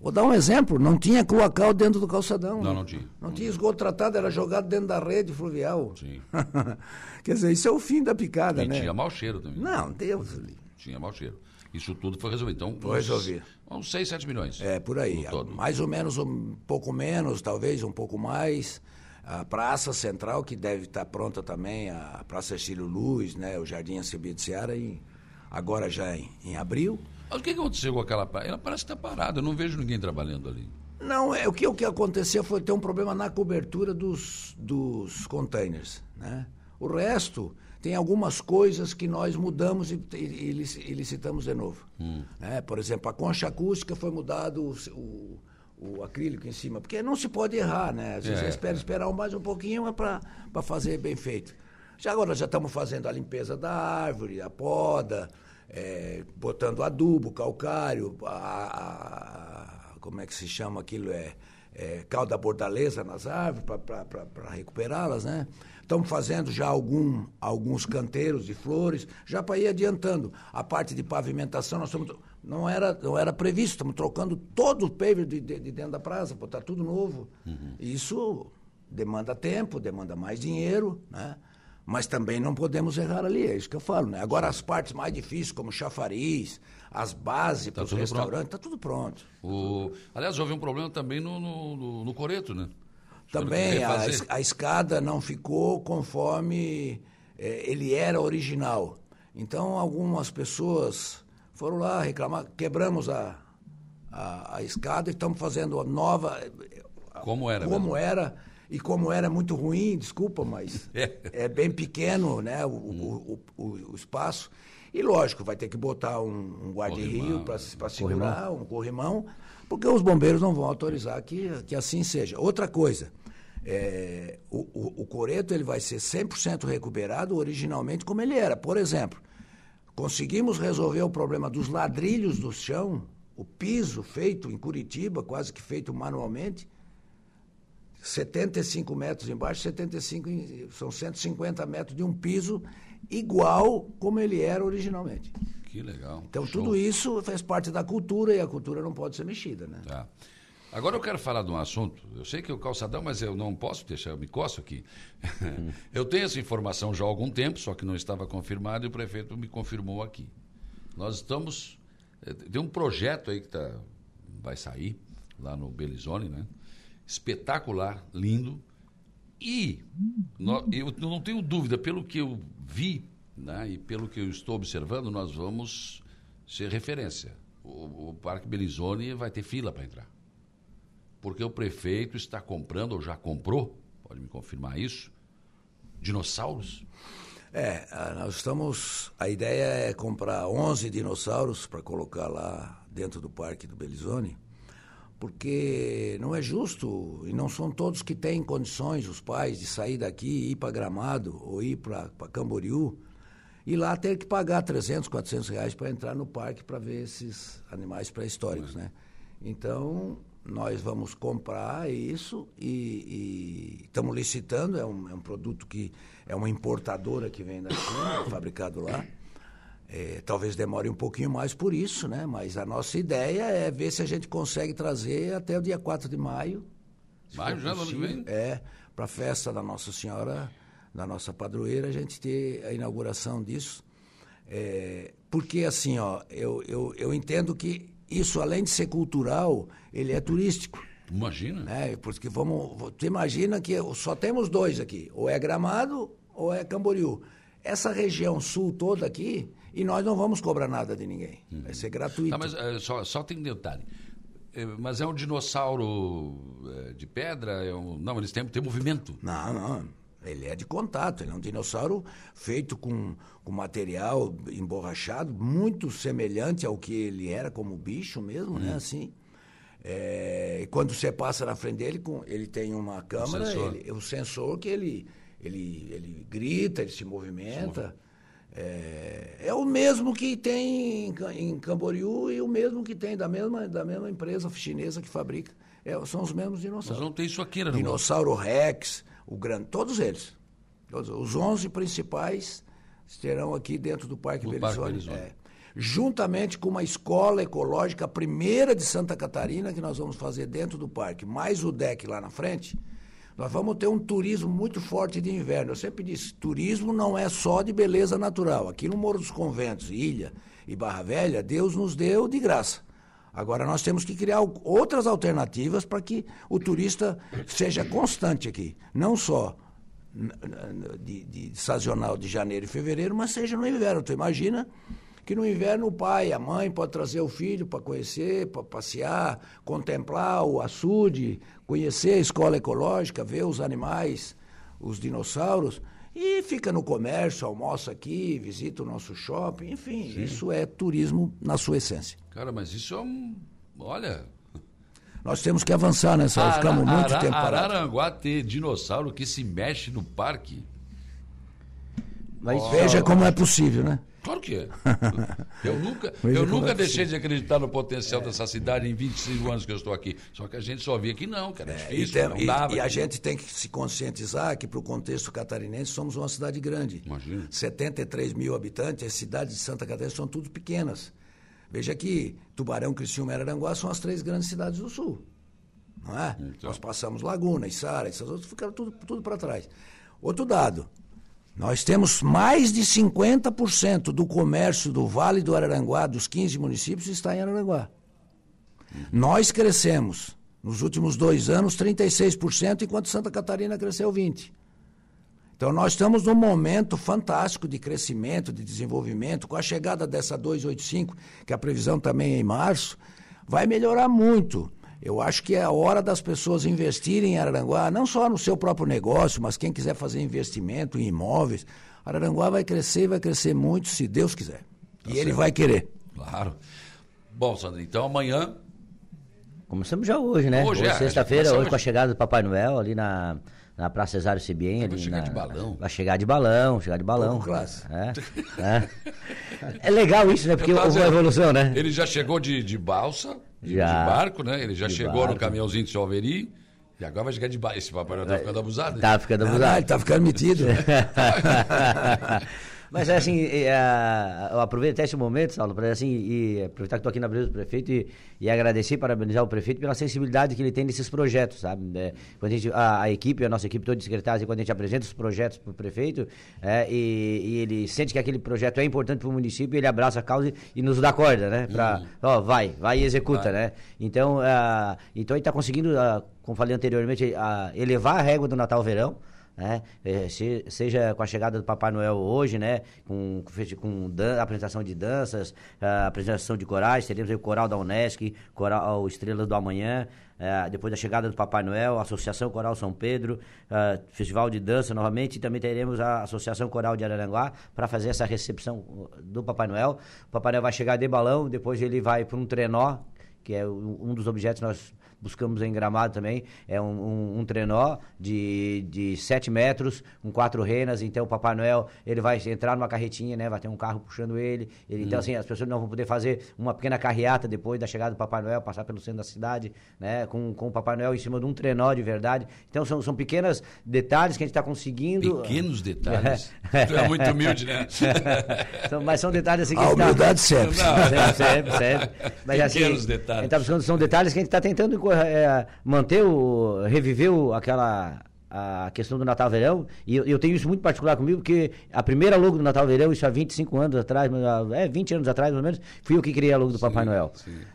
Vou dar um exemplo, não tinha cloacal dentro do calçadão. Não, não tinha. Não, não tinha esgoto tratado, era jogado dentro da rede fluvial. Sim. Quer dizer, isso é o fim da picada, e né? tinha mau cheiro também. Não, Deus. Tinha mau cheiro. Isso tudo foi resolvido. Então, foi resolvido. Uns 6, 7 milhões. É, por aí. Mais ou menos, um pouco menos, talvez um pouco mais. A Praça Central, que deve estar pronta também, a Praça Cecílio Luz, né, o Jardim Seara, e agora já em, em abril. Mas o que aconteceu com aquela praia? Ela parece estar parada, eu não vejo ninguém trabalhando ali. Não, é, o, que, o que aconteceu foi ter um problema na cobertura dos, dos containers. Né? O resto, tem algumas coisas que nós mudamos e, e, e licitamos de novo. Hum. Né? Por exemplo, a concha acústica foi mudado o, o, o, acrílico em cima, porque não se pode errar, né? Às vezes é, espera é. esperar mais um pouquinho para fazer bem feito. Já agora já estamos fazendo a limpeza da árvore, a poda, é, botando adubo, calcário, a, a, como é que se chama aquilo? É, é calda bordaleza nas árvores para recuperá-las, né? Estamos fazendo já algum, alguns canteiros de flores, já para ir adiantando. A parte de pavimentação, nós estamos, não, era, não era previsto, estamos trocando todo o paver de, de, de dentro da praça, botar tudo novo. Uhum. Isso demanda tempo, demanda mais dinheiro, né? Mas também não podemos errar ali, é isso que eu falo. Né? Agora, as partes mais difíceis, como chafariz, as bases tá para os restaurantes, está tudo pronto. O... Aliás, houve um problema também no, no, no Coreto, né? Também a, a, escada não ficou conforme é, ele era original. Então, algumas pessoas foram lá reclamar, quebramos a, a, a escada e estamos fazendo a nova. Como era? Como mesmo? era e como era muito ruim, desculpa, mas é, é bem pequeno né, o, hum. o, o, o, espaço. E lógico, vai ter que botar um, um guarda-rio para segurar, corrimão. um corrimão, porque os bombeiros não vão autorizar que, que assim seja. Outra coisa, é, o, o, o coreto ele vai ser 100% recuperado originalmente como ele era. Por exemplo, conseguimos resolver o problema dos ladrilhos do chão, o piso feito em Curitiba, quase que feito manualmente, 75 metros embaixo, 75, são 150 metros de um piso igual como ele era originalmente. Que legal. Então Show. tudo isso faz parte da cultura e a cultura não pode ser mexida, né? Tá. Agora eu quero falar de um assunto. Eu sei que é o calçadão, mas eu não posso deixar, eu me coço aqui. eu tenho essa informação já há algum tempo, só que não estava confirmado e o prefeito me confirmou aqui. Nós estamos. Eh, tem um projeto aí que tá, vai sair lá no Belizone, né? Espetacular, lindo. E eu não tenho dúvida, pelo que eu vi né, e pelo que eu estou observando, nós vamos ser referência. O, o Parque Belizone vai ter fila para entrar. Porque o prefeito está comprando, ou já comprou, pode me confirmar isso? Dinossauros? É, nós estamos. A ideia é comprar 11 dinossauros para colocar lá dentro do Parque do Belizone, porque não é justo e não são todos que têm condições, os pais, de sair daqui e ir para Gramado ou ir para Camboriú e lá ter que pagar 300, 400 reais para entrar no parque para ver esses animais pré-históricos, né? Então, nós vamos comprar isso e estamos licitando, é um, é um, produto que é uma importadora que vem da China, fabricado lá. É, talvez demore um pouquinho mais por isso, né? Mas a nossa ideia é ver se a gente consegue trazer até o dia 4 de maio. Maio já, ano vem? É, para a festa da Nossa Senhora, da nossa padroeira, a gente ter a inauguração disso. É, porque assim, ó, eu, eu, eu entendo que isso, além de ser cultural, ele é turístico. Imagina. Né? Porque vamos, tu imagina que só temos dois aqui, ou é Gramado ou é Camboriú. Essa região sul toda aqui, e nós não vamos cobrar nada de ninguém. Uhum. Vai ser gratuito. Tá, mas é, só, só tem um detalhe. É, mas é um dinossauro é, de pedra? É um... Não, eles têm, têm movimento. Não, não. Ele é de contato, ele é um dinossauro feito com, com material emborrachado, muito semelhante ao que ele era como bicho mesmo, né? Uhum. Assim. É, quando você passa na frente dele, com, ele tem uma câmera, o sensor, ele, o sensor que ele, ele, ele grita, ele se movimenta. É, é, o mesmo que tem em, Camboriú e o mesmo que tem da mesma, da mesma empresa chinesa que fabrica. É, são os mesmos dinossauros. Não tem isso aqui, né? Dinossauro Rex, o grande, todos eles. Todos, os 11 principais estarão aqui dentro do Parque do Belizone. Parque É. Juntamente com uma escola ecológica, a primeira de Santa Catarina, que nós vamos fazer dentro do parque, mais o deck lá na frente, nós vamos ter um turismo muito forte de inverno. Eu sempre disse, turismo não é só de beleza natural. Aqui no Morro dos Conventos, Ilha e Barra Velha, Deus nos deu de graça. Agora nós temos que criar outras alternativas para que o turista seja constante aqui. Não só de, de, sazonal de janeiro e fevereiro, mas seja no inverno. Tu imagina que no inverno o pai, a mãe pode trazer o filho para conhecer, para passear, contemplar o açude, conhecer a escola ecológica, ver os animais, os dinossauros, e fica no comércio, almoça aqui, visita o nosso shopping, enfim, Sim. isso é turismo na sua essência. Cara, mas isso é um. Olha. Nós temos que avançar nessa. Ara, ficamos muito Ara, tempo parados. Araranguá ter dinossauro que se mexe no parque. Mas oh. veja como é possível, né? Claro que é. Eu nunca, eu nunca é deixei de acreditar no potencial é. dessa cidade em 25 anos que eu estou aqui. Só que a gente só via que não, que era é, difícil, e, tem, dava, e, a gente tem que se conscientizar que, para o contexto catarinense, somos uma cidade grande. Imagina. 73 mil habitantes, as cidades de Santa Catarina são tudo pequenas. Veja que Tubarão, Criciúma e Araranguá são as três grandes cidades do sul. Não é? Então. Nós passamos Laguna, Içara, essas outras ficaram tudo, tudo para trás. Outro dado, nós temos mais de 50% do comércio do Vale do Araranguá, dos 15 municípios, está em Araranguá. Nós crescemos, nos últimos dois anos, 36%, enquanto Santa Catarina cresceu 20%. Então, nós estamos num momento fantástico de crescimento, de desenvolvimento. Com a chegada dessa 285, que a previsão também é em março, vai melhorar muito. Eu acho que é a hora das pessoas investirem em Araranguá, não só no seu próprio negócio, mas quem quiser fazer investimento em imóveis. Araranguá vai crescer e vai crescer muito, se Deus quiser. Tá e certo. ele vai querer. Claro. Bom, Sandro, então amanhã. Começamos já hoje, né? Hoje, hoje é, sexta-feira, hoje com a chegada do Papai Noel ali na na Praça Cesário Cibien. Vai chegar na, de balão. Vai chegar de balão, chegar de balão. classe. É, é. é legal isso, né? Porque houve uma evolução, né? Ele já chegou de, de balsa, já. de barco, né? Ele já chegou barco. no caminhãozinho de Salveri. E agora vai chegar de barco. Esse papai não tá ficando abusado. Tá ficando abusado. Ah, ele tá ficando metido. Mas é assim, é, eu aproveito esse momento, Saulo, para assim, e aproveitar que estou aqui na presença do prefeito e, e agradecer e parabenizar o prefeito pela sensibilidade que ele tem nesses projetos, sabe? É, quando a, gente, a, a, equipe, a nossa equipe toda de secretários, quando a gente apresenta os projetos para o prefeito, é, e, e, ele sente que aquele projeto é importante para o município, ele abraça a causa e, e nos dá corda, né? Para, uhum. ó, vai, vai e executa, vai. né? Então, então ele está conseguindo, como falei anteriormente, elevar a régua do Natal-Verão, né? É, se, seja com a chegada do Papai Noel hoje, né? Com, com dan apresentação de danças, apresentação de corais, teremos o Coral da Unesc, Coral Estrela do Amanhã, é, depois da chegada do Papai Noel, a Associação Coral São Pedro, é, Festival de Dança novamente, e também teremos a Associação Coral de Araranguá para fazer essa recepção do Papai Noel. O Papai Noel vai chegar de balão, depois ele vai para um trenó, que é um dos objetos que nós buscamos em Gramado também, é um, um, um trenó de, de 7 metros, com quatro renas, então o Papai Noel, ele vai entrar numa carretinha, né, vai ter um carro puxando ele, ele hum. então assim, as pessoas não vão poder fazer uma pequena carreata depois da chegada do Papai Noel, passar pelo centro da cidade, né, com, com o Papai Noel em cima de um trenó de verdade, então são, são pequenos detalhes que a gente está conseguindo... Pequenos detalhes? É. tu é muito humilde, né? são, mas são detalhes assim que a, a humildade tá... sempre. sempre, sempre, sempre. Mas, pequenos assim, detalhes. Tá são detalhes que a gente está tentando é, manter o. reviver o, aquela a questão do Natal Verão, e eu, eu, tenho isso muito particular comigo, porque a primeira logo do Natal Verão, isso há 25 anos atrás, é 20 anos atrás, mais ou menos, fui eu que criei a logo do sim, Papai Noel.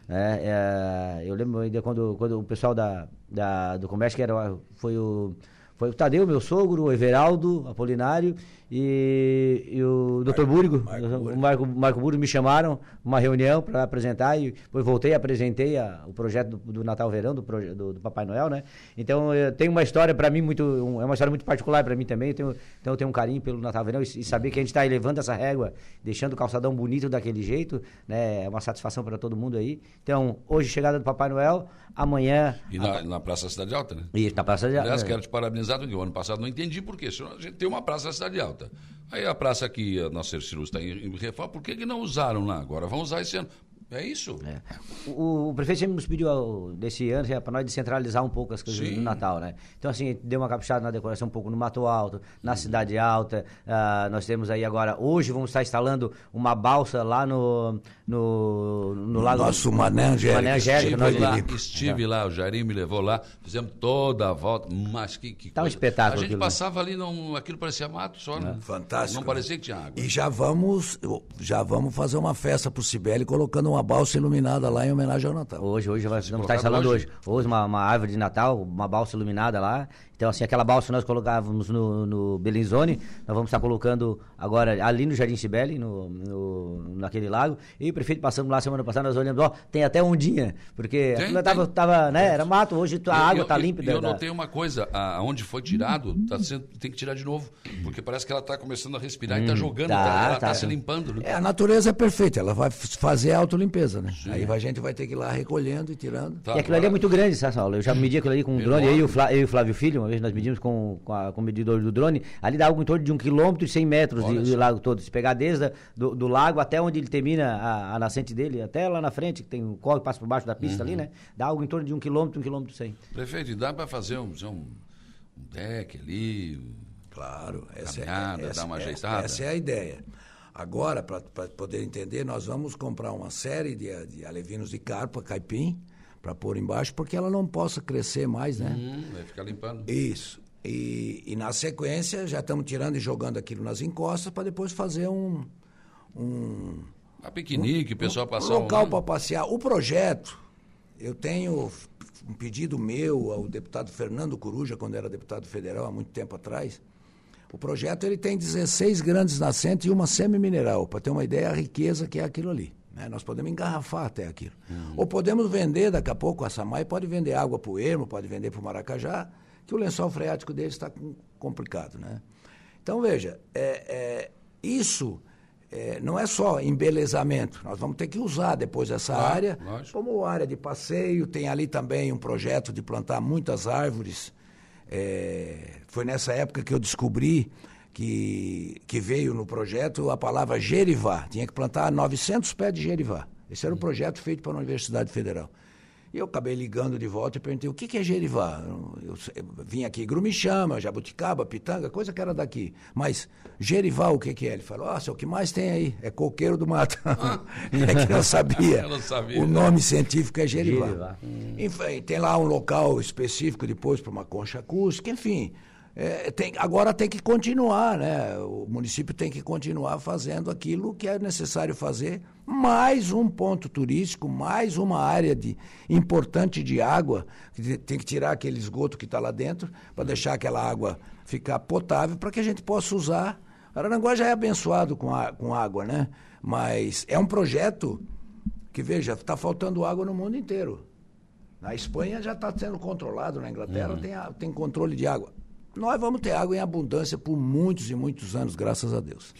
É, é, eu lembro ainda quando, quando o pessoal da, da, do comércio, que era, foi o, foi o Tadeu, meu sogro, o Everaldo Apolinário, e, e o Dr. Búrigo, o Marco, Marco Búrigo me chamaram uma reunião para apresentar e depois voltei e apresentei a, o projeto do, do Natal Verão, do, do, do, Papai Noel, né? Então tem uma história para mim muito, um, é uma história muito particular para mim também, eu tenho, então eu tenho um carinho pelo Natal Verão e, e saber que a gente está elevando essa régua, deixando o calçadão bonito daquele jeito, né? É uma satisfação para todo mundo aí. Então, hoje chegada do Papai Noel, amanhã... E na, a... na Praça Cidade Alta, né? Isso, na Praça Cidade Alta. Aliás, quero te parabenizar, porque o ano passado não entendi por quê, a gente tem uma Praça Cidade Alta. Aí a praça aqui, a nossa Cirus está em, reforma, por que, que não usaram lá? Agora vão usar esse ano. É isso. É. O, o, prefeito sempre nos pediu desse ano é para nós descentralizar um pouco as coisas Sim. do Natal, né? Então, assim, deu uma caprichada na decoração um pouco no Mato Alto, na uhum. Cidade Alta. Uh, nós temos aí agora, hoje vamos estar instalando uma balsa lá no, no, no, lago. Nosso Mané Angélica. Mané Angélica. Estive, lá, estive lá, o Jairim me levou lá, fizemos toda a volta, mas que, que Tá um espetáculo. A gente passava ali, não, aquilo parecia mato só, né? Fantástico. Não parecia que tinha água. E já vamos, já vamos fazer uma festa pro Sibeli colocando uma balsa iluminada lá em homenagem ao Natal. Hoje, hoje, vamos estar instalando hoje. hoje. Hoje, uma, uma árvore de Natal, uma balsa iluminada lá. Então, assim, aquela balsa que nós colocávamos no, no nós vamos estar colocando agora ali no Jardim Cibele, no, no, naquele lago. E o prefeito passamos lá semana passada, nós olhamos, ó, tem até ondinha, porque tem, aquilo tava, tava, né, era mato, hoje a água está limpa. E eu, eu notei uma coisa, aonde foi tirado, tá sendo, tem que tirar de novo, porque parece que ela está começando a respirar hum, e está jogando, tá, tá, ela está tá se limpando. Né? É, a natureza é perfeita, ela vai fazer a autolimpeza, né? Sim. Aí a gente vai ter que ir lá recolhendo e tirando. Tá, e aquilo agora... ali é muito grande, sabe, Saulo? Eu já medi aquilo ali com um drone, eu e, o Flávio, eu e o Flávio Filho, uma vez nós medimos com, com, a, com o medidor do drone, ali dá algo em torno de um quilômetro e cem metros de, de, lago todo. Se pegar desde a, do, do, lago até onde ele termina a, a, nascente dele, até lá na frente, que tem um corre que passa por baixo da pista uhum. ali, né? Dá algo em torno de um quilômetro, um quilômetro e cem. Prefeito, dá para fazer um, um, um deck ali? Claro, essa, caminhada, é, essa, dar uma é, ajeitada? Essa é a ideia. Agora, para poder entender, nós vamos comprar uma série de, de alevinos de carpa, caipim, para pôr embaixo, porque ela não possa crescer mais, né? Hum, vai ficar limpando. Isso. E, e na sequência já estamos tirando e jogando aquilo nas encostas para depois fazer um. um a piquenique, o pessoal passar um local um... para passear. O projeto, eu tenho um pedido meu ao deputado Fernando Coruja, quando era deputado federal, há muito tempo atrás. O projeto ele tem 16 grandes nascentes e uma semi-mineral, para ter uma ideia a riqueza que é aquilo ali. Né? Nós podemos engarrafar até aquilo. Uhum. Ou podemos vender, daqui a pouco, a Samai pode vender água para o Ermo, pode vender para o Maracajá, que o lençol freático deles está complicado. Né? Então, veja, é, é, isso é, não é só embelezamento, nós vamos ter que usar depois essa área lógico. como área de passeio. Tem ali também um projeto de plantar muitas árvores. É, foi nessa época que eu descobri que, que veio no projeto a palavra gerivá. Tinha que plantar 900 pés de gerivá. Esse era um projeto feito para a Universidade Federal. E eu acabei ligando de volta e perguntei o que, que é gerivá. Eu, eu, vim aqui Grumichama, Jabuticaba, Pitanga, coisa que era daqui. Mas gerivá o que, que é? Ele falou, nossa, é o que mais tem aí, é coqueiro do mato. Ah. é que não sabia. não sabia. O nome científico é gerivá. gerivá. Hum. Enfim, tem lá um local específico depois para uma concha acústica, enfim é, tem, agora tem que continuar, né? O município tem que continuar fazendo aquilo que é necessário fazer. Mais um ponto turístico, mais uma área de, importante de água, que tem que tirar aquele esgoto que está lá dentro, para deixar aquela água ficar potável, para que a gente possa usar. Araranguá já é abençoado com, a, com água, né? Mas é um projeto que, veja, está faltando água no mundo inteiro. Na Espanha já está sendo controlado, na Inglaterra uhum. tem, tem controle de água nós vamos ter água em abundância por muitos e muitos anos, graças a Deus.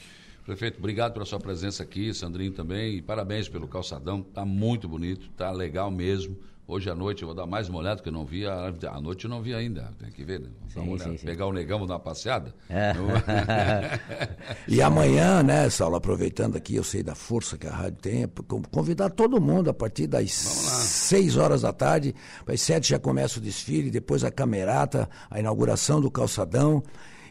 Prefeito, obrigado pela sua presença aqui, Sandrinho também, e parabéns pelo calçadão, tá muito bonito, tá legal mesmo. Hoje à noite eu vou dar mais uma olhada, que eu não vi, à noite eu não vi ainda, tem que ver, né? Sim, sim, sim. Pegar o negão, vou dar uma passeada. É. e amanhã, né, Saulo, aproveitando aqui, eu sei da força que a rádio tem, convidar todo mundo a partir das seis horas da tarde, às sete já começa o desfile, depois a camerata, a inauguração do calçadão.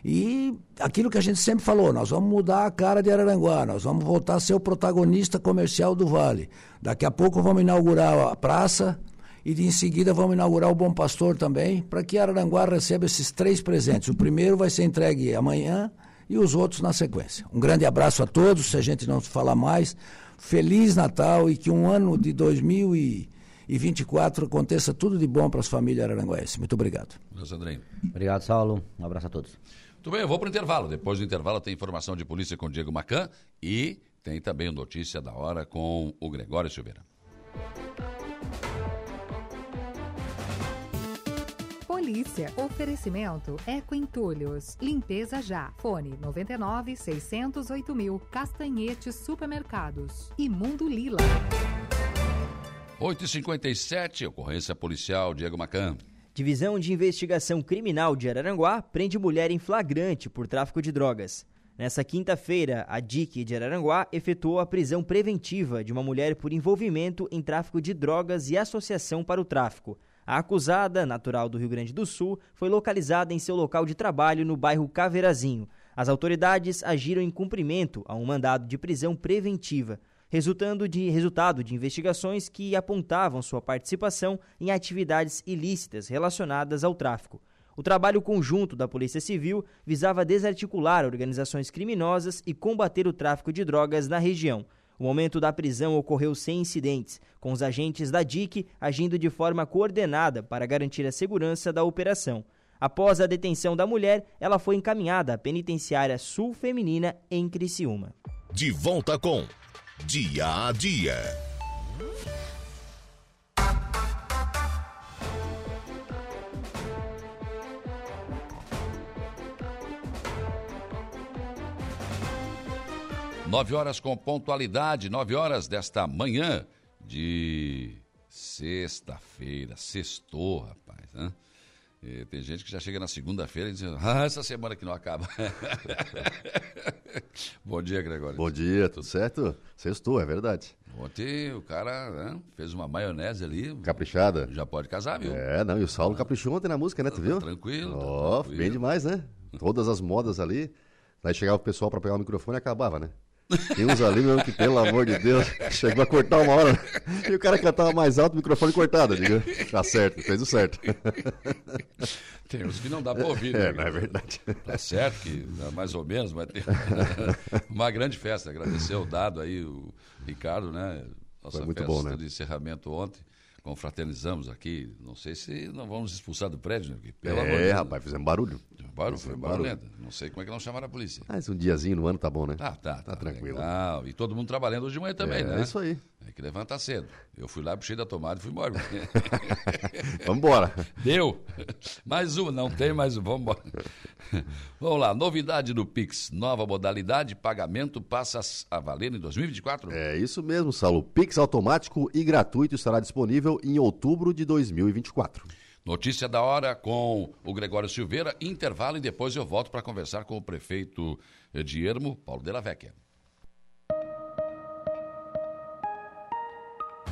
E aquilo que a gente sempre falou, nós vamos mudar a cara de Araranguá, nós vamos voltar a ser o protagonista comercial do Vale. Daqui a pouco vamos inaugurar a praça, e de em seguida vamos inaugurar o Bom Pastor também, para que Araranguá receba esses três presentes. O primeiro vai ser entregue amanhã e os outros na sequência. Um grande abraço a todos, se a gente não falar mais. Feliz Natal e que um ano de 2024 aconteça tudo de bom para as famílias araranguenses. Muito obrigado. Obrigado, Saulo. Um abraço a todos. Muito bem, eu vou para o intervalo. Depois do intervalo tem informação de polícia com o Diego Macan e tem também notícia da hora com o Gregório Silveira. Polícia. Oferecimento Eco Entulhos. Limpeza já. Fone 99 608 mil. Castanhetes Supermercados. E Mundo Lila. 8h57, ocorrência policial Diego Macan. Divisão de Investigação Criminal de Araranguá prende mulher em flagrante por tráfico de drogas. Nessa quinta-feira, a DIC de Araranguá efetuou a prisão preventiva de uma mulher por envolvimento em tráfico de drogas e associação para o tráfico. A acusada, natural do Rio Grande do Sul, foi localizada em seu local de trabalho no bairro Caveirazinho. As autoridades agiram em cumprimento a um mandado de prisão preventiva, resultando de resultado de investigações que apontavam sua participação em atividades ilícitas relacionadas ao tráfico. O trabalho conjunto da Polícia Civil visava desarticular organizações criminosas e combater o tráfico de drogas na região. O momento da prisão ocorreu sem incidentes, com os agentes da DIC agindo de forma coordenada para garantir a segurança da operação. Após a detenção da mulher, ela foi encaminhada à penitenciária sul feminina em Criciúma. De volta com Dia a Dia. 9 horas com pontualidade, 9 horas desta manhã de sexta-feira. Sextou, rapaz. Né? E tem gente que já chega na segunda-feira e diz, ah, essa semana que não acaba. Bom dia, Gregório. Bom dia, tudo certo? Sextou, é verdade. Ontem o cara né, fez uma maionese ali. Caprichada. Já pode casar, viu? É, não, e o Saulo caprichou ontem na música, né, tu viu? Tranquilo. Ó, oh, bem demais, né? Todas as modas ali. Aí chegava o pessoal para pegar o microfone e acabava, né? Tem uns ali mesmo que, pelo amor de Deus, chegou a cortar uma hora. E o cara cantava mais alto, o microfone cortado. Diga. Tá certo, fez o certo. Tem uns que não dá pra ouvir, né? É, não é verdade. Tá certo que mais ou menos, mas tem uma grande festa. Agradecer o dado aí, o Ricardo, né? Nossa Foi muito festa bom, né? de encerramento ontem confraternizamos aqui. Não sei se não vamos expulsar do prédio, né? pelo é, rapaz, fizemos barulho. Barulho, foi barulhento. Não sei como é que não chamaram a polícia. Mas um diazinho no ano tá bom, né? Ah, tá, tá, tá tranquilo. Legal. E todo mundo trabalhando hoje de manhã também, é, né? É isso aí. É que levantar cedo. Eu fui lá, puxei da tomada e fui embora. vamos embora. Deu. Mais uma, não tem mais uma. Vamos embora. Vamos lá, novidade do Pix. Nova modalidade, pagamento passa a valer em 2024? É isso mesmo, Saulo. Pix automático e gratuito estará disponível em outubro de 2024. Notícia da hora com o Gregório Silveira, intervalo e depois eu volto para conversar com o prefeito de Ermo, Paulo Della Vecchia.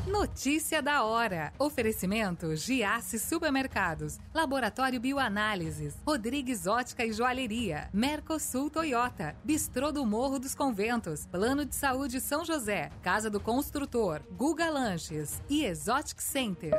Notícia da hora. Oferecimento Giasse Supermercados, Laboratório Bioanálises, Rodrigues Ótica e Joalheria, Mercosul Toyota, Bistrô do Morro dos Conventos, Plano de Saúde São José, Casa do Construtor, Guga Lanches. E Exotic Center.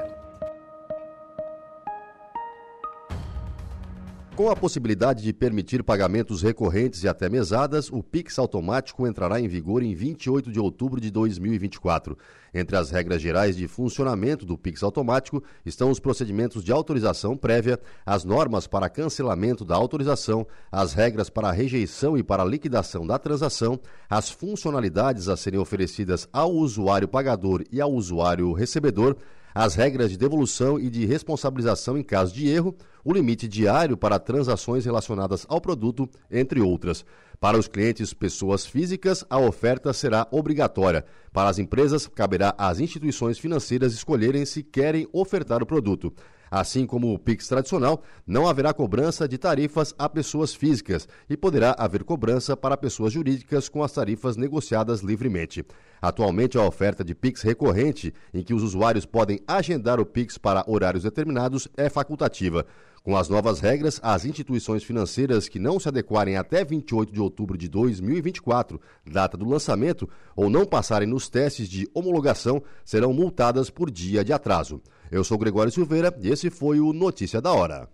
Com a possibilidade de permitir pagamentos recorrentes e até mesadas, o Pix automático entrará em vigor em 28 de outubro de 2024. Entre as regras gerais de funcionamento do Pix automático estão os procedimentos de autorização prévia, as normas para cancelamento da autorização, as regras para rejeição e para liquidação da transação, as funcionalidades a serem oferecidas ao usuário pagador e ao usuário recebedor as regras de devolução e de responsabilização em caso de erro, o limite diário para transações relacionadas ao produto, entre outras. Para os clientes pessoas físicas, a oferta será obrigatória. Para as empresas, caberá às instituições financeiras escolherem se querem ofertar o produto. Assim como o Pix tradicional, não haverá cobrança de tarifas a pessoas físicas e poderá haver cobrança para pessoas jurídicas com as tarifas negociadas livremente. Atualmente, a oferta de Pix recorrente, em que os usuários podem agendar o Pix para horários determinados, é facultativa. Com as novas regras, as instituições financeiras que não se adequarem até 28 de outubro de 2024, data do lançamento, ou não passarem nos testes de homologação, serão multadas por dia de atraso. Eu sou Gregório Silveira e esse foi o Notícia da Hora.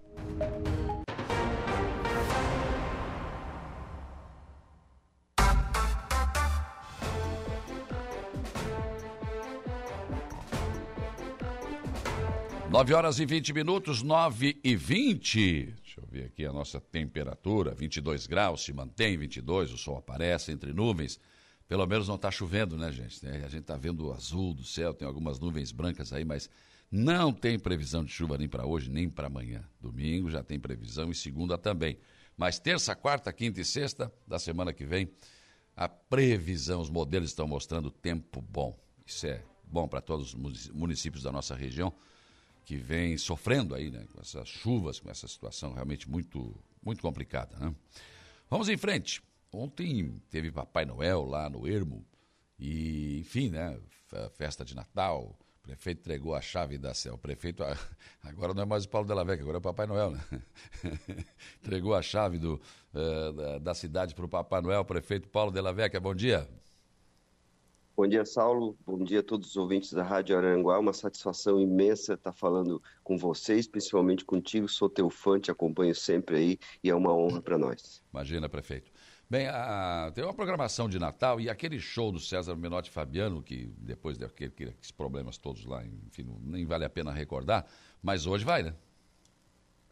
Nove horas e 20 minutos, nove e vinte. Deixa eu ver aqui a nossa temperatura, 22 graus, se mantém 22, o sol aparece entre nuvens. Pelo menos não está chovendo, né, gente? A gente está vendo o azul do céu, tem algumas nuvens brancas aí, mas não tem previsão de chuva nem para hoje, nem para amanhã. Domingo já tem previsão e segunda também. Mas terça, quarta, quinta e sexta da semana que vem, a previsão, os modelos estão mostrando tempo bom. Isso é bom para todos os municípios da nossa região que vem sofrendo aí, né, com essas chuvas, com essa situação realmente muito, muito complicada, né? Vamos em frente. Ontem teve Papai Noel lá no Ermo e, enfim, né, festa de Natal. Prefeito entregou a chave da céu. O prefeito agora não é mais o Paulo Della Vecchia, agora é o Papai Noel, né? entregou a chave do, uh, da, da, cidade para o Papai Noel. Prefeito Paulo Della Vecchia, bom dia. Bom dia, Saulo. Bom dia a todos os ouvintes da Rádio Aranguá. Uma satisfação imensa estar falando com vocês, principalmente contigo. Sou teu fã, te acompanho sempre aí e é uma honra para nós. Imagina, prefeito. Bem, a, tem uma programação de Natal e aquele show do César Menotti Fabiano, que depois daqueles problemas todos lá, enfim, nem vale a pena recordar, mas hoje vai, né?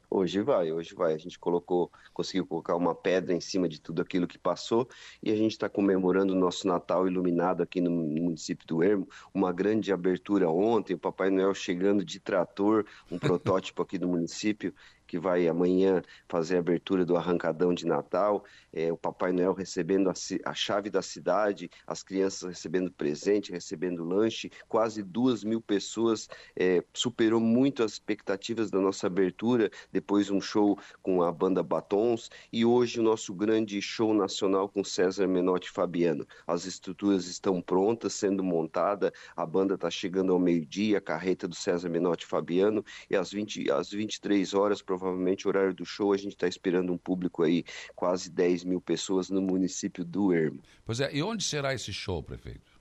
Hoje vai, hoje vai. A gente colocou, conseguiu colocar uma pedra em cima de tudo aquilo que passou e a gente está comemorando o nosso Natal iluminado aqui no município do Ermo. Uma grande abertura ontem, o Papai Noel chegando de trator, um protótipo aqui do município que vai amanhã fazer a abertura do arrancadão de Natal, é, o Papai Noel recebendo a, a, chave da cidade, as crianças recebendo presente, recebendo lanche, quase duas mil pessoas, é, superou muito as expectativas da nossa abertura, depois um show com a banda Batons e hoje o nosso grande show nacional com César Menotti Fabiano. As estruturas estão prontas, sendo montada, a banda está chegando ao meio-dia, a carreta do César Menotti Fabiano, e às, 20, às 23 horas, provavelmente, o horário do show, a gente está esperando um público aí, quase 10 mil pessoas no município do Ermo. Pois é, e onde será esse show, prefeito?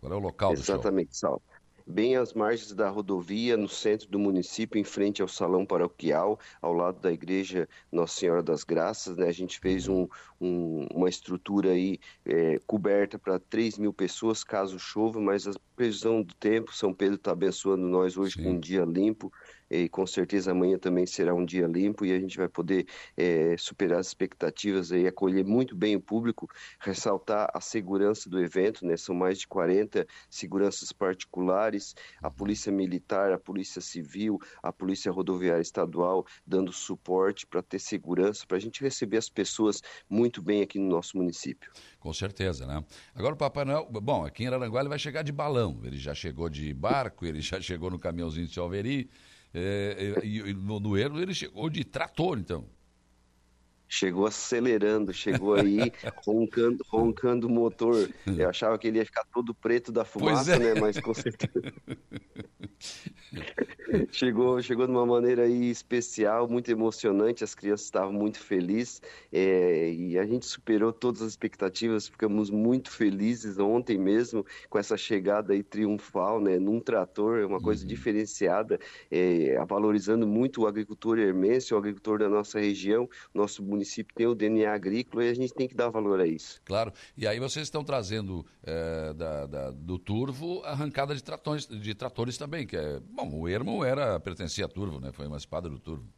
Qual é o local Exatamente, do show? Exatamente, Sal bem às margens da rodovia, no centro do município, em frente ao salão paroquial, ao lado da igreja Nossa Senhora das Graças. Né? A gente fez um, um, uma estrutura aí é, coberta para 3 mil pessoas, caso chova, mas a previsão do tempo, São Pedro está abençoando nós hoje Sim. com um dia limpo e com certeza amanhã também será um dia limpo e a gente vai poder é, superar as expectativas e acolher muito bem o público, ressaltar a segurança do evento, né? São mais de 40 seguranças particulares, a Polícia Militar, a Polícia Civil, a Polícia Rodoviária Estadual dando suporte para ter segurança, para a gente receber as pessoas muito bem aqui no nosso município. Com certeza, né? Agora o Papai Noel, bom, aqui em Aranguá ele vai chegar de balão, ele já chegou de barco, ele já chegou no caminhãozinho de Alveri, é, é, e, no, no Ermo ele chegou de trator, então. Chegou acelerando, chegou aí roncando, roncando o motor. Eu achava que ele ia ficar todo preto da fumaça, é. né? Mas com certeza. chegou, chegou de uma maneira aí especial, muito emocionante. As crianças estavam muito felizes é, e a gente superou todas as expectativas. Ficamos muito felizes ontem mesmo com essa chegada aí triunfal, né? Num trator, é uma coisa uhum. diferenciada, é, valorizando muito o agricultor hermense, o agricultor da nossa região. Nosso município tem o DNA agrícola e a gente tem que dar valor a isso. Claro. E aí vocês estão trazendo é, da, da, do Turvo arrancada de tratores, de tratores também, que é bom. O Ermo era pertencia a Turvo, né? Foi uma espada do Turvo.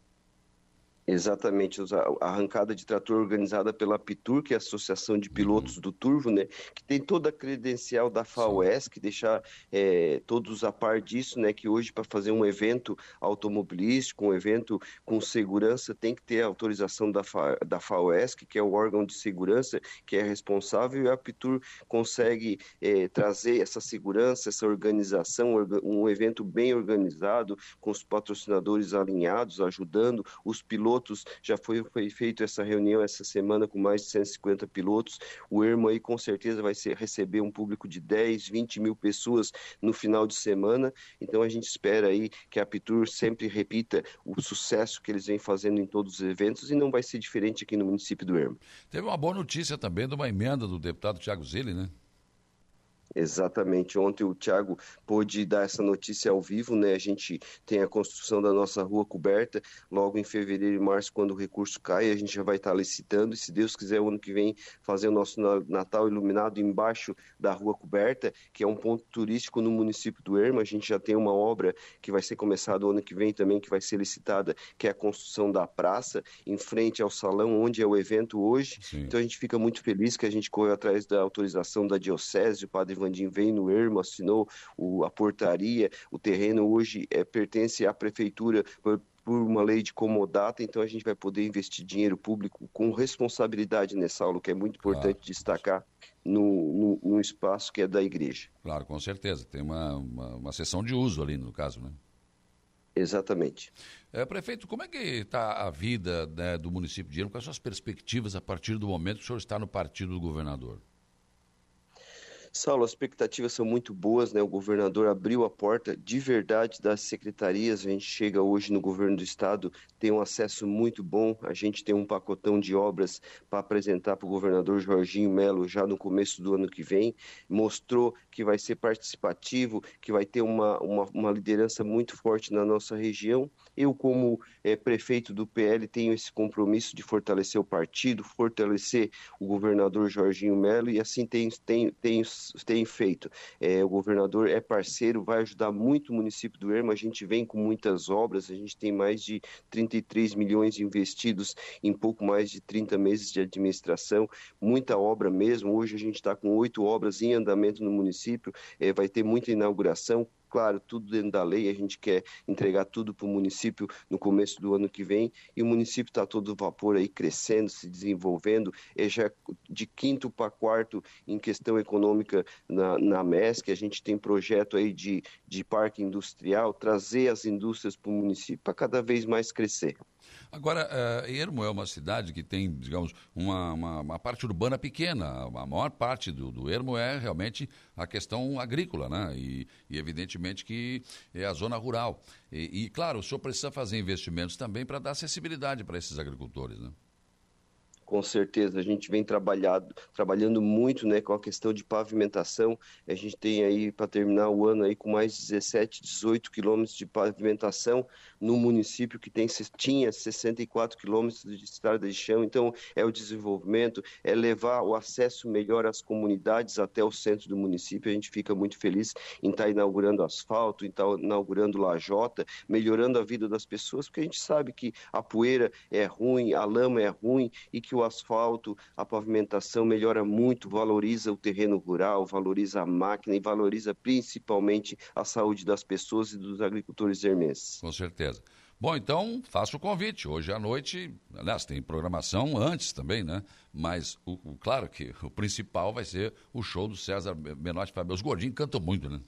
Exatamente, a arrancada de trator organizada pela Pitur, que é a Associação de Pilotos uhum. do Turvo, né, que tem toda a credencial da FAUES, que deixa é, todos a par disso, né, que hoje para fazer um evento automobilístico, um evento com segurança, tem que ter a autorização da, Fa, da FAUES, que é o órgão de segurança que é responsável, e a Pitur consegue é, trazer essa segurança, essa organização, um evento bem organizado, com os patrocinadores alinhados, ajudando os pilotos pilotos, já foi, foi feito essa reunião essa semana com mais de 150 pilotos. O Ermo aí com certeza vai ser, receber um público de 10, 20 mil pessoas no final de semana. Então a gente espera aí que a Pitur sempre repita o sucesso que eles vêm fazendo em todos os eventos e não vai ser diferente aqui no município do Ermo. Teve uma boa notícia também de uma emenda do deputado Tiago Zilli, né? Exatamente. Ontem o Thiago pôde dar essa notícia ao vivo, né? A gente tem a construção da nossa rua coberta. Logo em fevereiro e março, quando o recurso cai, a gente já vai estar licitando. E se Deus quiser, o ano que vem, fazer o nosso Natal iluminado embaixo da rua coberta, que é um ponto turístico no município do Erma. A gente já tem uma obra que vai ser começada o ano que vem também, que vai ser licitada, que é a construção da praça, em frente ao salão onde é o evento hoje. Sim. Então a gente fica muito feliz que a gente correu atrás da autorização da Diocese, o Padre Vandim veio no Ermo, assinou o, a portaria, o terreno hoje é, pertence à prefeitura por, uma lei de comodata, então a gente vai poder investir dinheiro público com responsabilidade nessa aula, que é muito importante claro. destacar no, no, no, espaço que é da igreja. Claro, com certeza. Tem uma, uma, uma sessão de uso ali, no caso, né? Exatamente. É, prefeito, como é que está a vida né, do município de Ermo, quais são as perspectivas a partir do momento que o senhor está no partido do governador? Saulo, as expectativas são muito boas, né? O governador abriu a porta de verdade das secretarias. A gente chega hoje no governo do estado, tem um acesso muito bom. A gente tem um pacotão de obras para apresentar para o governador Jorginho Melo já no começo do ano que vem. Mostrou que vai ser participativo, que vai ter uma, uma, uma liderança muito forte na nossa região. Eu, como é, prefeito do PL, tenho esse compromisso de fortalecer o partido, fortalecer o governador Jorginho Melo e assim tenho, tenho, tenho tem feito. É, o governador é parceiro, vai ajudar muito o município do Erma. A gente vem com muitas obras, a gente tem mais de 33 milhões investidos em pouco mais de 30 meses de administração, muita obra mesmo. Hoje a gente está com oito obras em andamento no município, é, vai ter muita inauguração claro, tudo dentro da lei, a gente quer entregar tudo para o município no começo do ano que vem, e o município está todo vapor aí, crescendo, se desenvolvendo, é já de quinto para quarto em questão econômica na, na MESC, a gente tem projeto aí de, de parque industrial, trazer as indústrias para o município para cada vez mais crescer. Agora, uh, Ermo é uma cidade que tem, digamos, uma, uma, uma parte urbana pequena. A maior parte do, do, Ermo é realmente a questão agrícola, né? E, e evidentemente que é a zona rural. E, e, claro, o senhor precisa fazer investimentos também para dar acessibilidade para esses agricultores, né? Com certeza. A gente vem trabalhado, trabalhando muito né, com a questão de pavimentação. A gente tem aí, para terminar o ano, aí, com mais 17, 18 quilômetros de pavimentação no município que tem, tinha 64 quilômetros de estrada de chão. Então, é o desenvolvimento, é levar o acesso melhor às comunidades até o centro do município. A gente fica muito feliz em estar tá inaugurando asfalto, em estar tá inaugurando lajota, melhorando a vida das pessoas, porque a gente sabe que a poeira é ruim, a lama é ruim e que o asfalto, a pavimentação melhora muito, valoriza o terreno rural, valoriza a máquina e valoriza principalmente a saúde das pessoas e dos agricultores hermenses. Com certeza. Bom, então faço o convite. Hoje à noite, aliás, tem programação antes também, né? Mas, o, o claro que o principal vai ser o show do César Menotti Fabio. Os gordinhos cantam muito, né?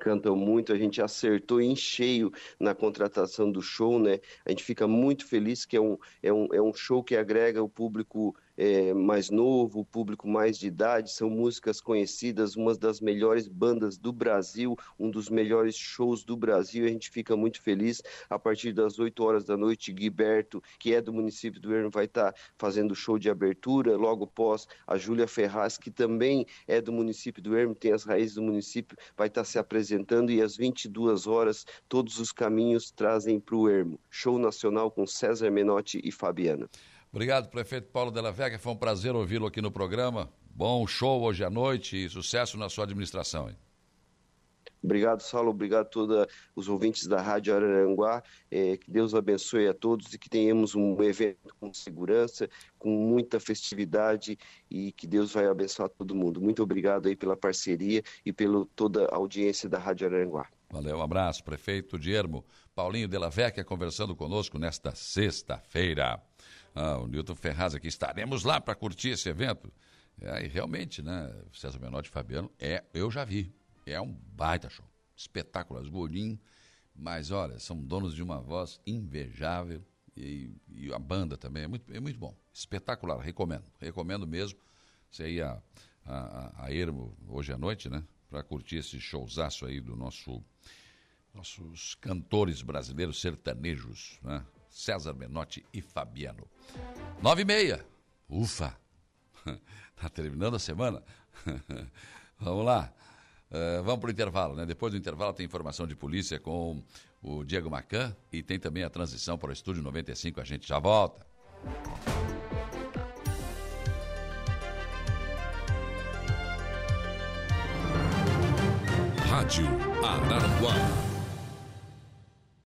Cantam muito, a gente acertou em cheio na contratação do show, né? A gente fica muito feliz que é um, é um, é um show que agrega o público é, mais novo, o público mais de idade, são músicas conhecidas, uma das melhores bandas do Brasil, um dos melhores shows do Brasil, a gente fica muito feliz. A partir das 8 horas da noite, Guiberto, que é do município do Ermo, vai estar tá fazendo show de abertura, logo pós a Júlia Ferraz, que também é do município do Ermo, tem as raízes do município, vai estar tá se apresentando e às 22 horas todos os caminhos trazem para o Ermo. Show nacional com César Menotti e Fabiana. Obrigado, prefeito Paulo Della Vega. Foi um prazer ouvi-lo aqui no programa. Bom show hoje à noite e sucesso na sua administração. Hein? Obrigado, Saulo. Obrigado a todos os ouvintes da Rádio Araranguá. É, que Deus abençoe a todos e que tenhamos um evento com segurança, com muita festividade e que Deus vai abençoar todo mundo. Muito obrigado aí pela parceria e pela toda a audiência da Rádio Araranguá. Valeu, um abraço. Prefeito de Ermo, Paulinho Della Vecchia, conversando conosco nesta sexta-feira. Ah, o Nilton Ferraz aqui. Estaremos lá para curtir esse evento. É, e realmente, né, César Menotti e Fabiano, é, eu já vi. É um baita show. Os gordinhos, mas olha, são donos de uma voz invejável. E, e a banda também é muito, é muito bom. Espetacular, recomendo. Recomendo mesmo. Você ir a, a, a Ermo hoje à noite, né? Para curtir esse showzaço aí do nosso nossos cantores brasileiros sertanejos, né? César Menotti e Fabiano. Nove e meia. Ufa! Tá terminando a semana? vamos lá. Uh, vamos para o intervalo, né? Depois do intervalo tem informação de polícia com o Diego Macan e tem também a transição para o Estúdio 95. A gente já volta. Rádio Araranguá